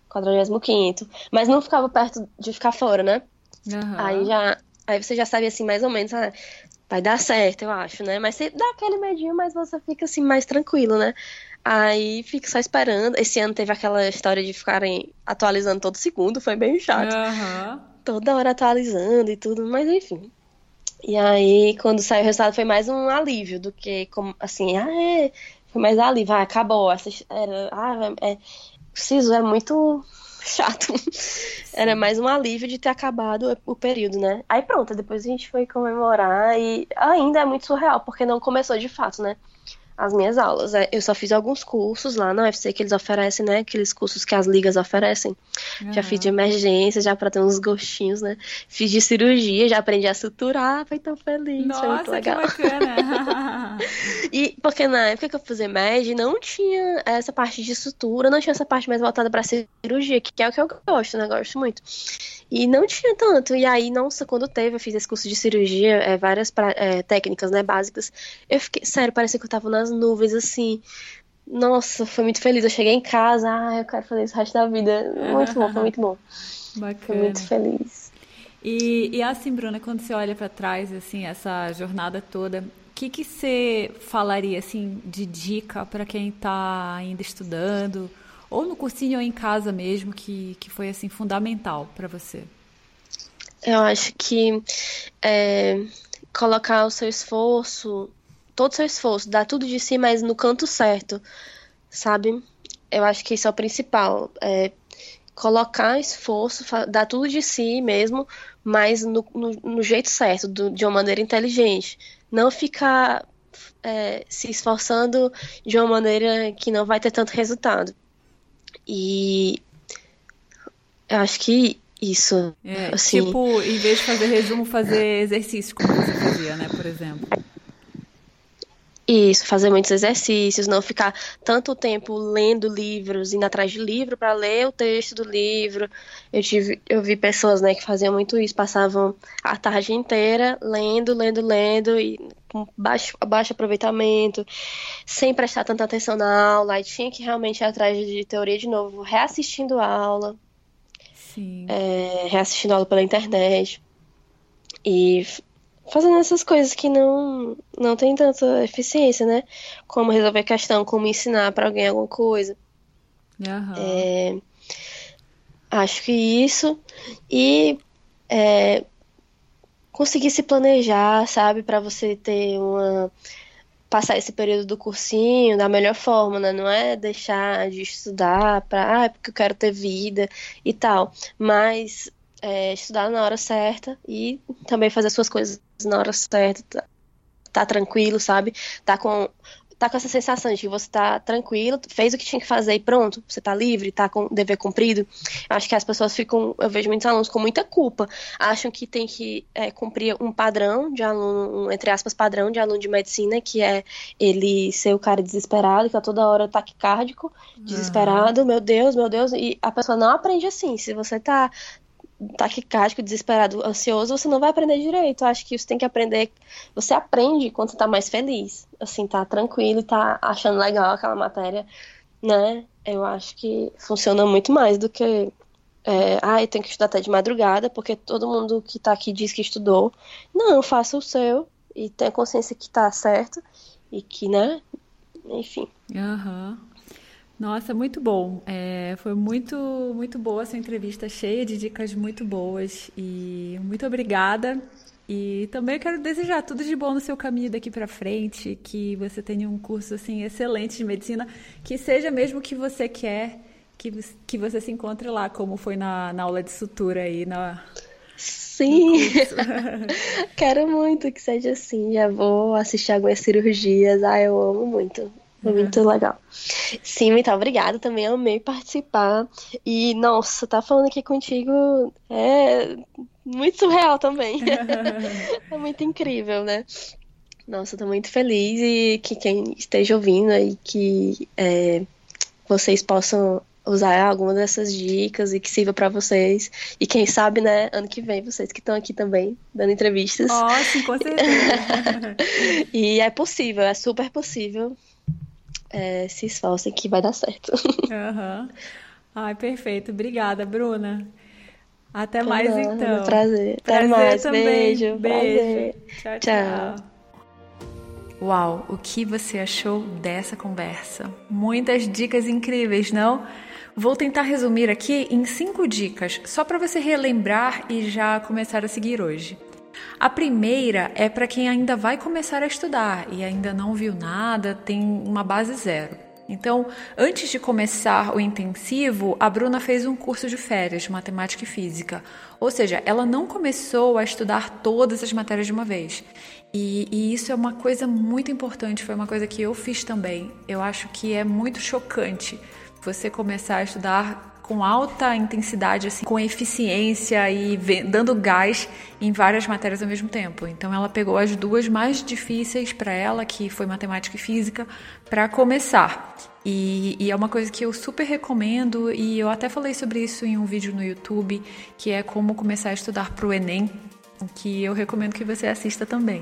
45. Mas não ficava perto de ficar fora, né? Uhum. Aí já. Aí você já sabia assim, mais ou menos, ah, vai dar certo, eu acho, né? Mas você dá aquele medinho, mas você fica assim mais tranquilo, né? Aí fica só esperando. Esse ano teve aquela história de ficarem atualizando todo segundo, foi bem chato. Uhum. Toda hora atualizando e tudo, mas enfim. E aí, quando saiu o resultado, foi mais um alívio do que, como, assim, ah, é, foi mais alívio, ah, acabou. Essa, era, ah, é, o Siso é muito chato. Era mais um alívio de ter acabado o período, né? Aí pronto, depois a gente foi comemorar e ainda é muito surreal, porque não começou de fato, né? As minhas aulas. É, eu só fiz alguns cursos lá na UFC que eles oferecem, né? Aqueles cursos que as ligas oferecem. Uhum. Já fiz de emergência, já para ter uns gostinhos, né? Fiz de cirurgia, já aprendi a suturar, foi tão feliz, Nossa, foi muito legal. Que bacana. e porque na época que eu fazia MED, não tinha essa parte de sutura, não tinha essa parte mais voltada para cirurgia, que é o que eu gosto, né? Gosto muito. E não tinha tanto. E aí, nossa, quando teve, eu fiz esse curso de cirurgia, é, várias pra, é, técnicas, né, básicas. Eu fiquei, sério, parecia que eu tava nas nuvens, assim. Nossa, foi muito feliz. Eu cheguei em casa, ah, eu quero fazer isso o resto da vida. Muito bom, foi muito bom. Bacana. Foi muito feliz. E, e assim, Bruna, quando você olha para trás, assim, essa jornada toda, o que, que você falaria, assim, de dica para quem está ainda estudando? ou no cursinho ou em casa mesmo, que, que foi assim fundamental para você? Eu acho que é, colocar o seu esforço, todo o seu esforço, dar tudo de si, mas no canto certo, sabe? Eu acho que isso é o principal. É, colocar esforço, dar tudo de si mesmo, mas no, no, no jeito certo, do, de uma maneira inteligente. Não ficar é, se esforçando de uma maneira que não vai ter tanto resultado. E eu acho que isso. É, assim... Tipo, em vez de fazer resumo, fazer exercício, como você fazia, né, por exemplo. Isso, fazer muitos exercícios, não ficar tanto tempo lendo livros, indo atrás de livro para ler o texto do livro. Eu tive, eu vi pessoas, né, que faziam muito isso, passavam a tarde inteira lendo, lendo, lendo e com baixo, baixo aproveitamento, sem prestar tanta atenção na aula, e tinha que realmente ir atrás de teoria de novo, reassistindo a aula, é, reassistindo a aula pela internet. E fazendo essas coisas que não não tem tanta eficiência, né? Como resolver questão, como ensinar para alguém alguma coisa. Uhum. É, acho que isso e é, conseguir se planejar, sabe, para você ter uma passar esse período do cursinho da melhor forma, né? Não é deixar de estudar para, ah, é porque eu quero ter vida e tal, mas é, estudar na hora certa e também fazer as suas coisas na hora certa, tá, tá tranquilo, sabe? Tá com tá com essa sensação de que você tá tranquilo, fez o que tinha que fazer e pronto, você tá livre, tá com o dever cumprido. Acho que as pessoas ficam, eu vejo muitos alunos com muita culpa, acham que tem que é, cumprir um padrão de aluno, um, entre aspas, padrão de aluno de medicina, que é ele ser o cara desesperado, que a toda hora taquicárdico, desesperado, uhum. meu Deus, meu Deus, e a pessoa não aprende assim. Se você tá taquicárdico, desesperado, ansioso, você não vai aprender direito. Eu acho que você tem que aprender. Você aprende quando você tá mais feliz. Assim, tá tranquilo, tá achando legal aquela matéria, né? Eu acho que funciona muito mais do que. É, ah, eu tenho que estudar até de madrugada, porque todo mundo que tá aqui diz que estudou. Não, faça o seu e tenha consciência que tá certo e que, né? Enfim. Aham. Uhum. Nossa, muito bom. É, foi muito, muito boa essa entrevista, cheia de dicas muito boas. E muito obrigada. E também quero desejar tudo de bom no seu caminho daqui para frente, que você tenha um curso assim excelente de medicina, que seja mesmo o que você quer, que, que você se encontre lá, como foi na, na aula de sutura aí na Sim, quero muito que seja assim. Já vou assistir algumas cirurgias. Ah, eu amo muito. Foi uhum. muito legal. Sim, muito obrigada. Também amei participar. E, nossa, tá falando aqui contigo é muito surreal também. é muito incrível, né? Nossa, tô muito feliz e que quem esteja ouvindo aí que é, vocês possam usar alguma dessas dicas e que sirva para vocês. E quem sabe, né, ano que vem, vocês que estão aqui também dando entrevistas. Oh, sim, com certeza. e é possível, é super possível. É, se esforcem que vai dar certo. Uhum. Ai, perfeito. Obrigada, Bruna. Até mais, Não, então. Prazer. prazer Até mais. Também. Beijo. Beijo. Prazer. Tchau, tchau. tchau. Uau, o que você achou dessa conversa? Muitas dicas incríveis, não? Vou tentar resumir aqui em cinco dicas, só para você relembrar e já começar a seguir hoje. A primeira é para quem ainda vai começar a estudar e ainda não viu nada, tem uma base zero. Então, antes de começar o intensivo, a Bruna fez um curso de férias de matemática e física. Ou seja, ela não começou a estudar todas as matérias de uma vez. E, e, isso é uma coisa muito importante, foi uma coisa que eu fiz também. Eu acho que é muito chocante você começar a estudar com alta intensidade, assim, com eficiência e dando gás em várias matérias ao mesmo tempo. Então ela pegou as duas mais difíceis para ela, que foi matemática e física, para começar. E, e, é uma coisa que eu super recomendo e eu até falei sobre isso em um vídeo no YouTube, que é como começar a estudar para o Enem, que eu recomendo que você assista também.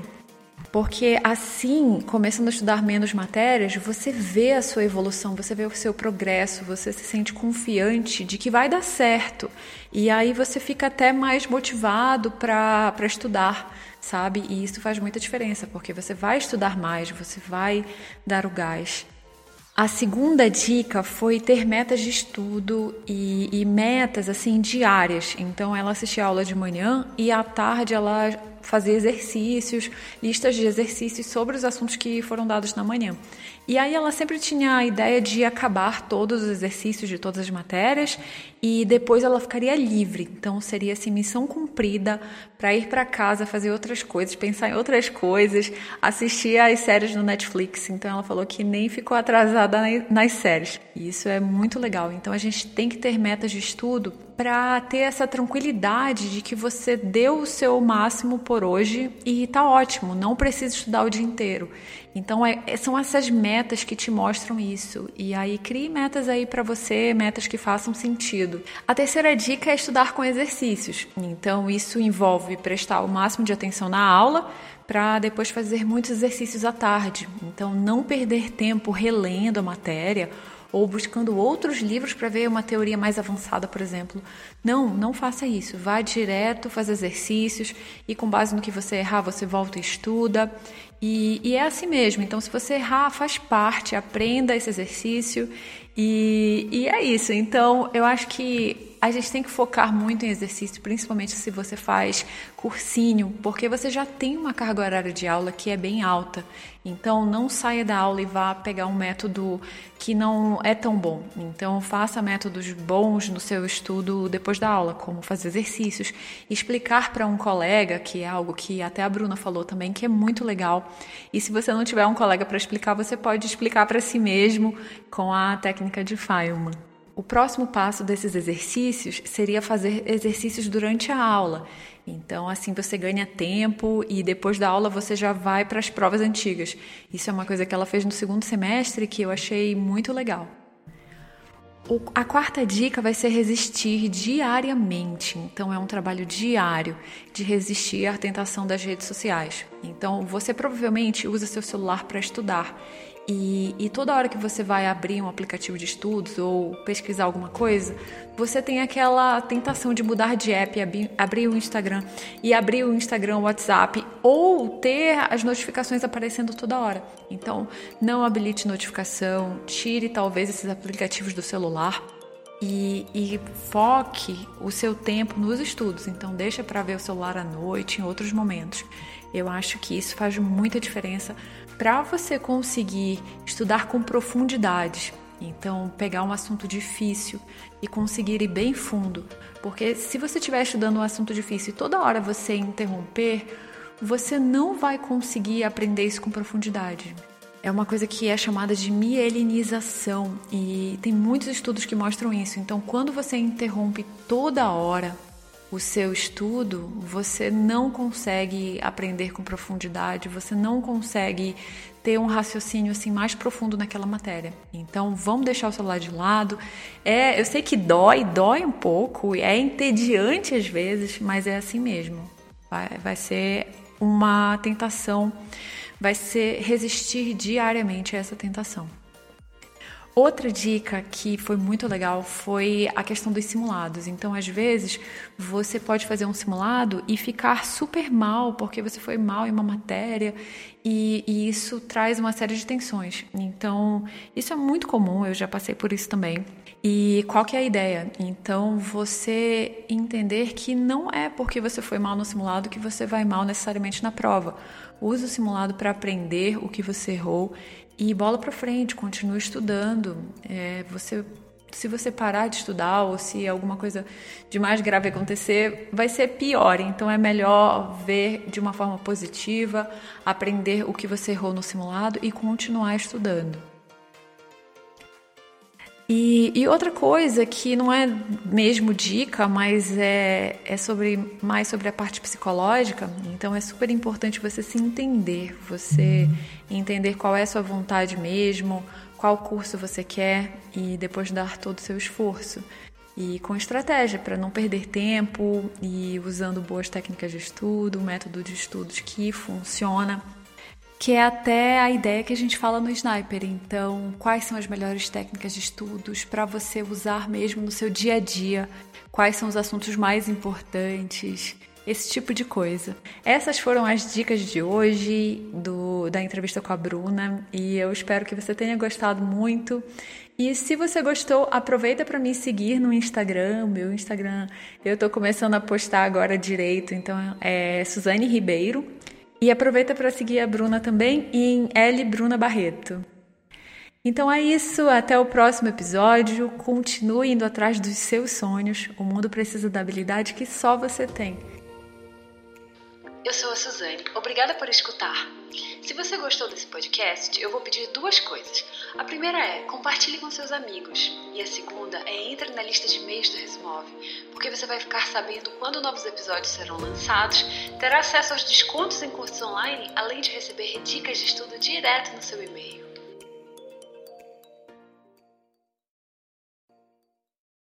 Porque assim, começando a estudar menos matérias, você vê a sua evolução, você vê o seu progresso, você se sente confiante de que vai dar certo. E aí você fica até mais motivado para estudar, sabe? E isso faz muita diferença, porque você vai estudar mais, você vai dar o gás. A segunda dica foi ter metas de estudo e, e metas assim diárias. Então ela assistia aula de manhã e à tarde ela fazer exercícios, listas de exercícios sobre os assuntos que foram dados na manhã. E aí ela sempre tinha a ideia de acabar todos os exercícios de todas as matérias e depois ela ficaria livre. Então seria assim missão cumprida para ir para casa, fazer outras coisas, pensar em outras coisas, assistir às séries no Netflix. Então ela falou que nem ficou atrasada nas séries. E isso é muito legal. Então a gente tem que ter metas de estudo para ter essa tranquilidade de que você deu o seu máximo por hoje e tá ótimo, não precisa estudar o dia inteiro. Então é, é são essas metas que te mostram isso. E aí crie metas aí para você, metas que façam sentido. A terceira dica é estudar com exercícios. Então isso envolve prestar o máximo de atenção na aula, para depois fazer muitos exercícios à tarde. Então, não perder tempo relendo a matéria ou buscando outros livros para ver uma teoria mais avançada, por exemplo. Não, não faça isso. Vá direto, faz exercícios e com base no que você errar, você volta e estuda. E, e é assim mesmo. Então, se você errar, faz parte, aprenda esse exercício e, e é isso. Então, eu acho que a gente tem que focar muito em exercício, principalmente se você faz cursinho, porque você já tem uma carga horária de aula que é bem alta. Então, não saia da aula e vá pegar um método que não é tão bom. Então, faça métodos bons no seu estudo depois da aula, como fazer exercícios, explicar para um colega, que é algo que até a Bruna falou também, que é muito legal. E se você não tiver um colega para explicar, você pode explicar para si mesmo com a técnica de Feynman. O próximo passo desses exercícios seria fazer exercícios durante a aula. Então, assim você ganha tempo e depois da aula você já vai para as provas antigas. Isso é uma coisa que ela fez no segundo semestre que eu achei muito legal. O, a quarta dica vai ser resistir diariamente. Então, é um trabalho diário de resistir à tentação das redes sociais. Então, você provavelmente usa seu celular para estudar e, e, toda hora que você vai abrir um aplicativo de estudos ou pesquisar alguma coisa, você tem aquela tentação de mudar de app, abrir, o Instagram e abrir o Instagram, o WhatsApp ou ter as notificações aparecendo toda hora. Então, não habilite notificação, tire talvez esses aplicativos do celular e, e foque o seu tempo nos estudos. Então, deixa para ver o celular à noite, em outros momentos. Eu acho que isso faz muita diferença para você conseguir estudar com profundidade. Então, pegar um assunto difícil e conseguir ir bem fundo. Porque se você estiver estudando um assunto difícil e toda hora você interromper, você não vai conseguir aprender isso com profundidade. É uma coisa que é chamada de mielinização e tem muitos estudos que mostram isso. Então, quando você interrompe toda hora, o seu estudo, você não consegue aprender com profundidade, você não consegue ter um raciocínio assim mais profundo naquela matéria. Então, vamos deixar o celular de lado. É, eu sei que dói, dói um pouco, é entediante às vezes, mas é assim mesmo. Vai, vai ser uma tentação, vai ser resistir diariamente a essa tentação. Outra dica que foi muito legal foi a questão dos simulados. Então, às vezes, você pode fazer um simulado e ficar super mal porque você foi mal em uma matéria e, e, isso traz uma série de tensões. Então, isso é muito comum, eu já passei por isso também. E qual que é a ideia? Então, você entender que não é porque você foi mal no simulado que você vai mal necessariamente na prova. Use o simulado para aprender o que você errou e bola para frente, continue estudando. É, você, se você parar de estudar ou se alguma coisa de mais grave acontecer, vai ser pior. Então é melhor ver de uma forma positiva, aprender o que você errou no simulado e continuar estudando. E, e, outra coisa que não é mesmo dica, mas é, é sobre mais sobre a parte psicológica. Então é super importante você se entender, você entender qual é a sua vontade mesmo, qual curso você quer e depois dar todo o seu esforço. E com estratégia para não perder tempo e usando boas técnicas de estudo, método de estudos que funciona que é até a ideia que a gente fala no Sniper. Então, quais são as melhores técnicas de estudos para você usar mesmo no seu dia a dia? Quais são os assuntos mais importantes? Esse tipo de coisa. Essas foram as dicas de hoje do, da entrevista com a Bruna e eu espero que você tenha gostado muito. E se você gostou, aproveita para me seguir no Instagram. Meu Instagram, eu estou começando a postar agora direito, então é Suzane Ribeiro. E aproveita para seguir a Bruna também em L Bruna Barreto. Então é isso, até o próximo episódio. Continue indo atrás dos seus sonhos. O mundo precisa da habilidade que só você tem. Eu sou a Suzane. Obrigada por escutar. Se você gostou desse podcast, eu vou pedir duas coisas. A primeira é compartilhe com seus amigos. E a segunda é entre na lista de e-mails do Resumove, porque você vai ficar sabendo quando novos episódios serão lançados, terá acesso aos descontos em cursos online, além de receber dicas de estudo direto no seu e-mail.